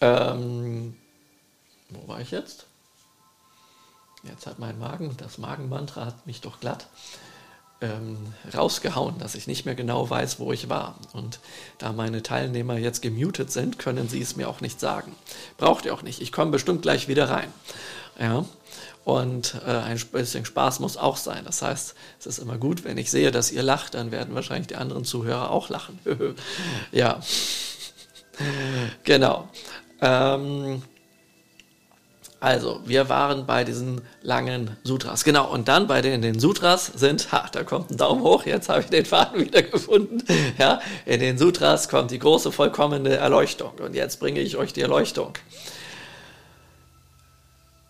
ähm, wo war ich jetzt? Jetzt hat mein Magen, das Magenmantra hat mich doch glatt ähm, rausgehauen, dass ich nicht mehr genau weiß, wo ich war. Und da meine Teilnehmer jetzt gemutet sind, können sie es mir auch nicht sagen. Braucht ihr auch nicht. Ich komme bestimmt gleich wieder rein. Ja. Und äh, ein bisschen Spaß muss auch sein. Das heißt, es ist immer gut, wenn ich sehe, dass ihr lacht, dann werden wahrscheinlich die anderen Zuhörer auch lachen. ja genau. Ähm, Also, wir waren bei diesen langen Sutras. Genau, und dann bei den, den Sutras sind, ha, da kommt ein Daumen hoch, jetzt habe ich den Faden wieder gefunden. Ja, in den Sutras kommt die große vollkommene Erleuchtung. Und jetzt bringe ich euch die Erleuchtung.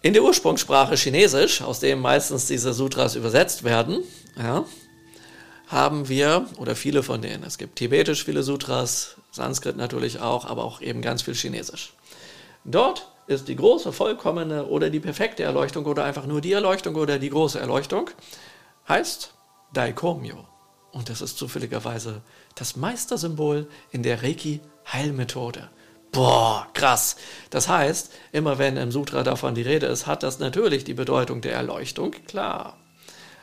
In der Ursprungssprache Chinesisch, aus dem meistens diese Sutras übersetzt werden, ja, haben wir, oder viele von denen, es gibt tibetisch viele Sutras, Sanskrit natürlich auch, aber auch eben ganz viel Chinesisch. Dort ist die große, vollkommene oder die perfekte Erleuchtung oder einfach nur die Erleuchtung oder die große Erleuchtung, heißt Daikomyo. Und das ist zufälligerweise das Meistersymbol in der Reiki-Heilmethode. Boah, krass. Das heißt, immer wenn im Sutra davon die Rede ist, hat das natürlich die Bedeutung der Erleuchtung, klar.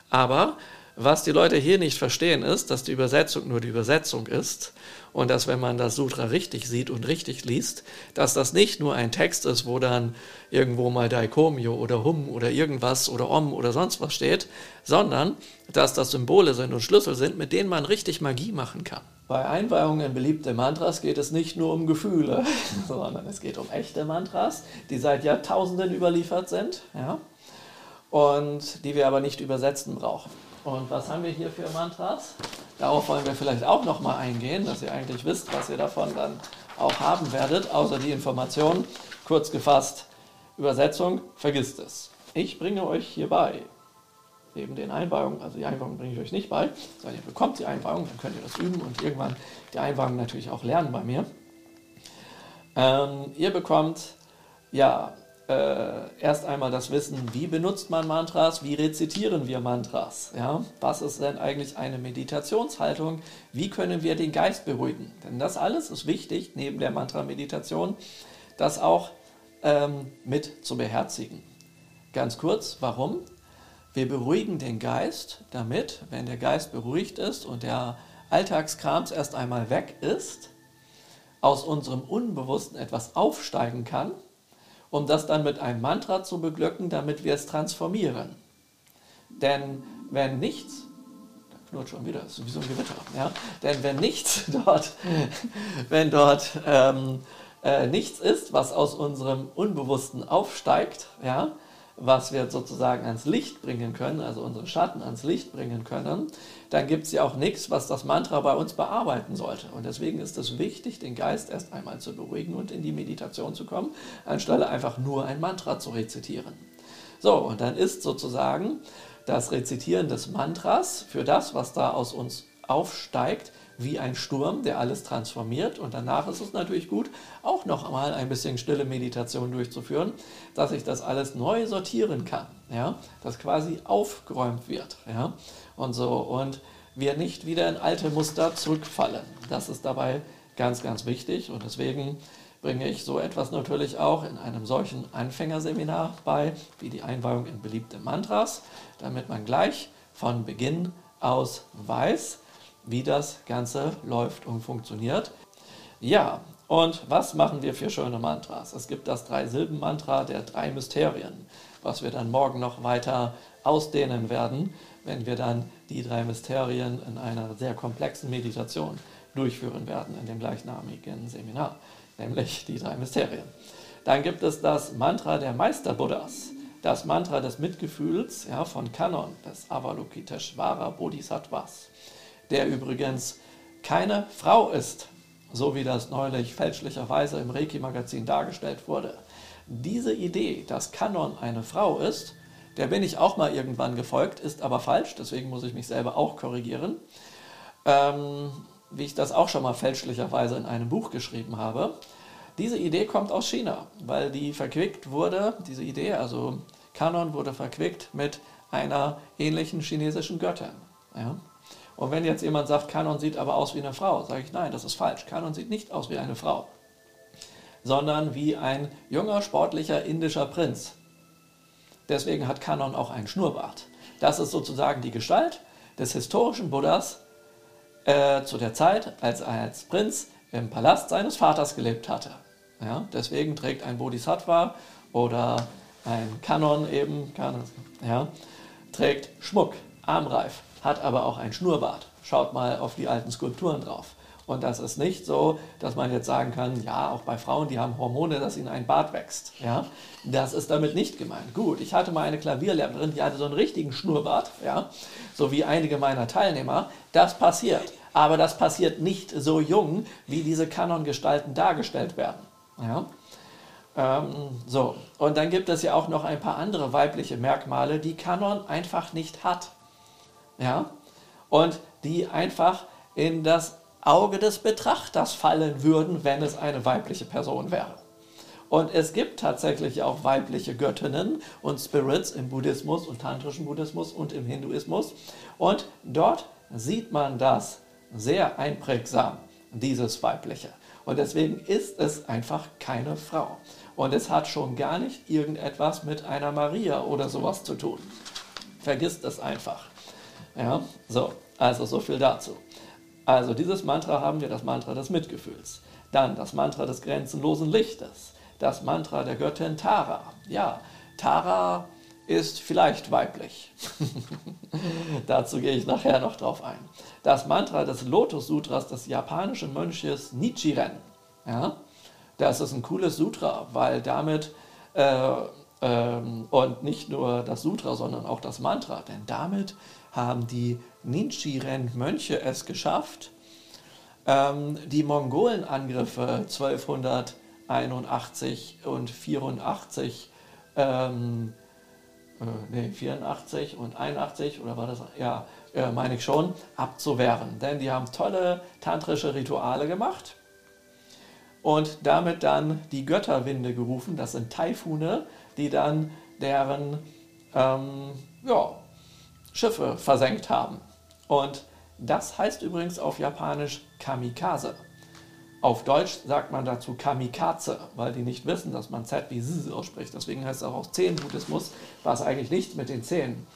Aber was die Leute hier nicht verstehen, ist, dass die Übersetzung nur die Übersetzung ist und dass, wenn man das Sutra richtig sieht und richtig liest, dass das nicht nur ein Text ist, wo dann irgendwo mal Daikomyo oder Hum oder irgendwas oder Om oder sonst was steht, sondern dass das Symbole sind und Schlüssel sind, mit denen man richtig Magie machen kann. Bei Einweihungen in beliebte Mantras geht es nicht nur um Gefühle, sondern es geht um echte Mantras, die seit Jahrtausenden überliefert sind ja, und die wir aber nicht übersetzen brauchen. Und was haben wir hier für Mantras? Darauf wollen wir vielleicht auch nochmal eingehen, dass ihr eigentlich wisst, was ihr davon dann auch haben werdet, außer die Information. Kurz gefasst, Übersetzung, vergisst es. Ich bringe euch hierbei, neben den Einweihungen, also die Einweihungen bringe ich euch nicht bei, sondern ihr bekommt die Einweihung, dann könnt ihr das üben und irgendwann die Einweihung natürlich auch lernen bei mir. Ähm, ihr bekommt ja äh, erst einmal das Wissen, wie benutzt man Mantras, wie rezitieren wir Mantras, ja? was ist denn eigentlich eine Meditationshaltung, wie können wir den Geist beruhigen. Denn das alles ist wichtig, neben der Mantra-Meditation, das auch ähm, mit zu beherzigen. Ganz kurz, warum? Wir beruhigen den Geist, damit, wenn der Geist beruhigt ist und der Alltagskrams erst einmal weg ist, aus unserem Unbewussten etwas aufsteigen kann um das dann mit einem Mantra zu beglücken, damit wir es transformieren. Denn wenn nichts, da knurrt schon wieder, ist wie so ein Gewitter, ja? denn wenn nichts dort, wenn dort ähm, äh, nichts ist, was aus unserem Unbewussten aufsteigt, ja, was wir sozusagen ans Licht bringen können, also unsere Schatten ans Licht bringen können, dann gibt es ja auch nichts, was das Mantra bei uns bearbeiten sollte. Und deswegen ist es wichtig, den Geist erst einmal zu beruhigen und in die Meditation zu kommen, anstelle einfach nur ein Mantra zu rezitieren. So, und dann ist sozusagen das Rezitieren des Mantras für das, was da aus uns aufsteigt, wie ein Sturm, der alles transformiert. Und danach ist es natürlich gut, auch noch einmal ein bisschen stille Meditation durchzuführen, dass ich das alles neu sortieren kann, ja, dass quasi aufgeräumt wird, ja, und so. Und wir nicht wieder in alte Muster zurückfallen. Das ist dabei ganz, ganz wichtig. Und deswegen bringe ich so etwas natürlich auch in einem solchen Anfängerseminar bei, wie die Einweihung in beliebte Mantras, damit man gleich von Beginn aus weiß, wie das Ganze läuft und funktioniert. Ja, und was machen wir für schöne Mantras? Es gibt das Drei-Silben-Mantra der drei Mysterien, was wir dann morgen noch weiter ausdehnen werden, wenn wir dann die drei Mysterien in einer sehr komplexen Meditation durchführen werden in dem gleichnamigen Seminar, nämlich die drei Mysterien. Dann gibt es das Mantra der Meister Buddhas, das Mantra des Mitgefühls ja, von Kanon, des Avalokiteshvara Bodhisattvas der übrigens keine Frau ist, so wie das neulich fälschlicherweise im Reiki-Magazin dargestellt wurde. Diese Idee, dass Kanon eine Frau ist, der bin ich auch mal irgendwann gefolgt, ist aber falsch, deswegen muss ich mich selber auch korrigieren. Ähm, wie ich das auch schon mal fälschlicherweise in einem Buch geschrieben habe. Diese Idee kommt aus China, weil die verquickt wurde, diese Idee, also Kanon wurde verquickt mit einer ähnlichen chinesischen Göttin. Ja? Und wenn jetzt jemand sagt, Kanon sieht aber aus wie eine Frau, sage ich, nein, das ist falsch. Kanon sieht nicht aus wie eine Frau, sondern wie ein junger, sportlicher indischer Prinz. Deswegen hat Kanon auch einen Schnurrbart. Das ist sozusagen die Gestalt des historischen Buddhas äh, zu der Zeit, als er als Prinz im Palast seines Vaters gelebt hatte. Ja, deswegen trägt ein Bodhisattva oder ein Kanon eben, Kanon, ja, trägt Schmuck, Armreif, hat aber auch ein Schnurrbart. Schaut mal auf die alten Skulpturen drauf. Und das ist nicht so, dass man jetzt sagen kann, ja, auch bei Frauen, die haben Hormone, dass ihnen ein Bart wächst. Ja? Das ist damit nicht gemeint. Gut, ich hatte mal eine Klavierlehrerin, die hatte so einen richtigen Schnurrbart, ja? so wie einige meiner Teilnehmer. Das passiert. Aber das passiert nicht so jung, wie diese Kanon-Gestalten dargestellt werden. Ja? Ähm, so, und dann gibt es ja auch noch ein paar andere weibliche Merkmale, die Kanon einfach nicht hat. Ja? Und die einfach in das Auge des Betrachters fallen würden, wenn es eine weibliche Person wäre. Und es gibt tatsächlich auch weibliche Göttinnen und Spirits im Buddhismus und tantrischen Buddhismus und im Hinduismus. Und dort sieht man das sehr einprägsam, dieses weibliche. Und deswegen ist es einfach keine Frau. Und es hat schon gar nicht irgendetwas mit einer Maria oder sowas zu tun. Vergisst es einfach. Ja, so, also so viel dazu. Also dieses Mantra haben wir, das Mantra des Mitgefühls. Dann das Mantra des grenzenlosen Lichtes. Das Mantra der Göttin Tara. Ja, Tara ist vielleicht weiblich. Dazu gehe ich nachher noch drauf ein. Das Mantra des Lotus Sutras des japanischen Mönches Nichiren. Ja, das ist ein cooles Sutra, weil damit äh, ähm, und nicht nur das Sutra, sondern auch das Mantra, denn damit haben die Nichiren-Mönche es geschafft, ähm, die Mongolenangriffe 1281 und 84, ähm, äh, nee, 84 und 81, oder war das, ja, äh, meine ich schon, abzuwehren. Denn die haben tolle tantrische Rituale gemacht und damit dann die Götterwinde gerufen. Das sind Taifune, die dann deren ähm, ja, Schiffe versenkt haben. Und das heißt übrigens auf Japanisch Kamikaze. Auf Deutsch sagt man dazu Kamikaze, weil die nicht wissen, dass man Z wie Z ausspricht. Deswegen heißt es auch Zehenbuddhismus, was eigentlich nichts mit den Zähnen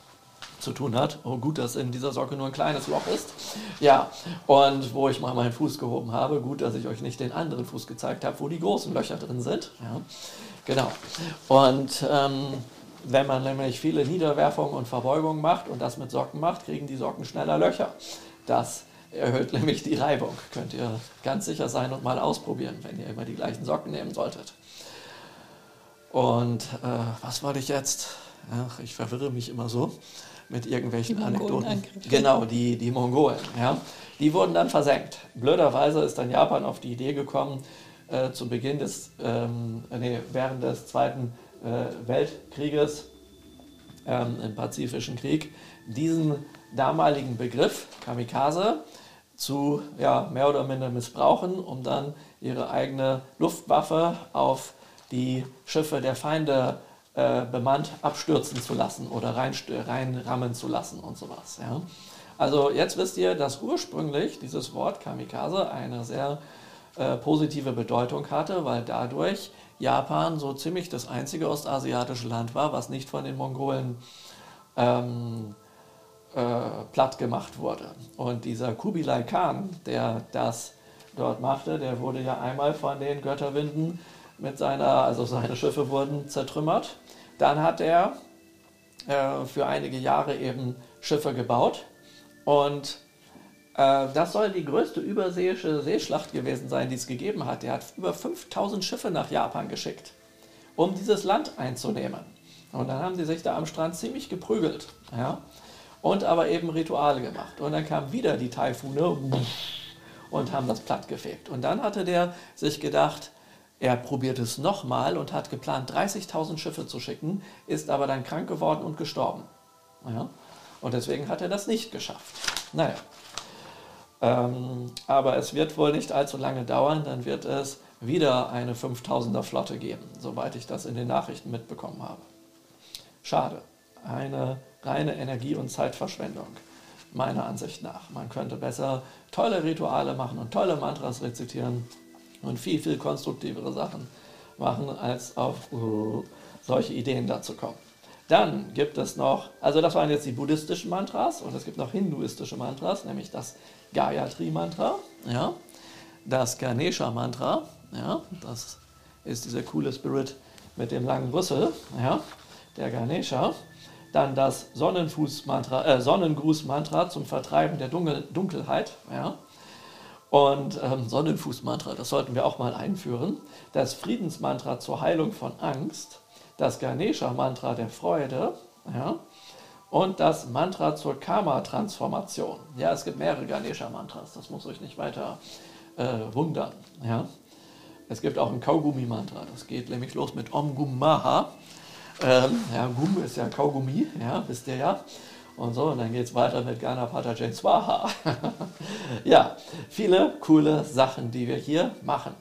zu tun hat. Oh, gut, dass in dieser Socke nur ein kleines Loch ist. Ja, und wo ich mal meinen Fuß gehoben habe, gut, dass ich euch nicht den anderen Fuß gezeigt habe, wo die großen Löcher drin sind. Ja, genau. Und ähm, wenn man nämlich viele Niederwerfungen und Verbeugungen macht und das mit Socken macht, kriegen die Socken schneller Löcher. Das erhöht nämlich die Reibung. Könnt ihr ganz sicher sein und mal ausprobieren, wenn ihr immer die gleichen Socken nehmen solltet. Und äh, was wollte ich jetzt? Ach, ich verwirre mich immer so mit irgendwelchen Anekdoten. Genau, die, die Mongolen. Ja. Die wurden dann versenkt. Blöderweise ist dann Japan auf die Idee gekommen, äh, zu Beginn des, ähm, nee, während des Zweiten Weltkrieges, ähm, im Pazifischen Krieg, diesen damaligen Begriff Kamikaze zu ja, mehr oder minder missbrauchen, um dann ihre eigene Luftwaffe auf die Schiffe der Feinde äh, bemannt abstürzen zu lassen oder rein, reinrammen zu lassen und sowas. Ja. Also jetzt wisst ihr, dass ursprünglich dieses Wort Kamikaze eine sehr äh, positive Bedeutung hatte, weil dadurch Japan so ziemlich das einzige ostasiatische Land war, was nicht von den Mongolen ähm, äh, platt gemacht wurde. Und dieser Kubilai Khan, der das dort machte, der wurde ja einmal von den Götterwinden mit seiner, also seine Schiffe wurden zertrümmert. Dann hat er äh, für einige Jahre eben Schiffe gebaut und das soll die größte überseeische Seeschlacht gewesen sein, die es gegeben hat. Er hat über 5000 Schiffe nach Japan geschickt, um dieses Land einzunehmen. Und dann haben sie sich da am Strand ziemlich geprügelt. Ja? Und aber eben Rituale gemacht. Und dann kamen wieder die Taifune und haben das plattgefegt. Und dann hatte der sich gedacht, er probiert es nochmal und hat geplant, 30.000 Schiffe zu schicken, ist aber dann krank geworden und gestorben. Ja? Und deswegen hat er das nicht geschafft. Naja, ähm, aber es wird wohl nicht allzu lange dauern, dann wird es wieder eine 5000er Flotte geben, soweit ich das in den Nachrichten mitbekommen habe. Schade. Eine reine Energie- und Zeitverschwendung, meiner Ansicht nach. Man könnte besser tolle Rituale machen und tolle Mantras rezitieren und viel, viel konstruktivere Sachen machen, als auf uh, solche Ideen dazu kommen. Dann gibt es noch, also das waren jetzt die buddhistischen Mantras und es gibt noch hinduistische Mantras, nämlich das Gayatri-Mantra, ja, das Ganesha-Mantra, ja, das ist dieser coole Spirit mit dem langen Rüssel, ja, der Ganesha. Dann das Sonnenfuß-Mantra, äh, Sonnengruß-Mantra zum Vertreiben der Dunkel Dunkelheit, ja. Und ähm, Sonnenfußmantra, das sollten wir auch mal einführen. Das Friedensmantra zur Heilung von Angst. Das Ganesha-Mantra der Freude. Ja, und das Mantra zur Karma-Transformation. Ja, es gibt mehrere Ganesha-Mantras, das muss euch nicht weiter äh, wundern. Ja. Es gibt auch ein Kaugummi-Mantra, das geht nämlich los mit Om Gum Maha. Ähm, ja, Gum ist ja Kaugummi, ja, wisst ihr ja. Und so, und dann geht es weiter mit Ganapata Jai Swaha. ja, viele coole Sachen, die wir hier machen.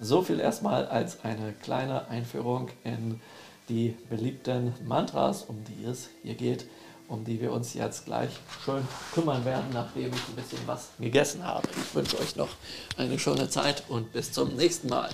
So viel erstmal als eine kleine Einführung in die beliebten Mantras, um die es hier geht um die wir uns jetzt gleich schön kümmern werden, nachdem ich ein bisschen was gegessen habe. Ich wünsche euch noch eine schöne Zeit und bis zum nächsten Mal.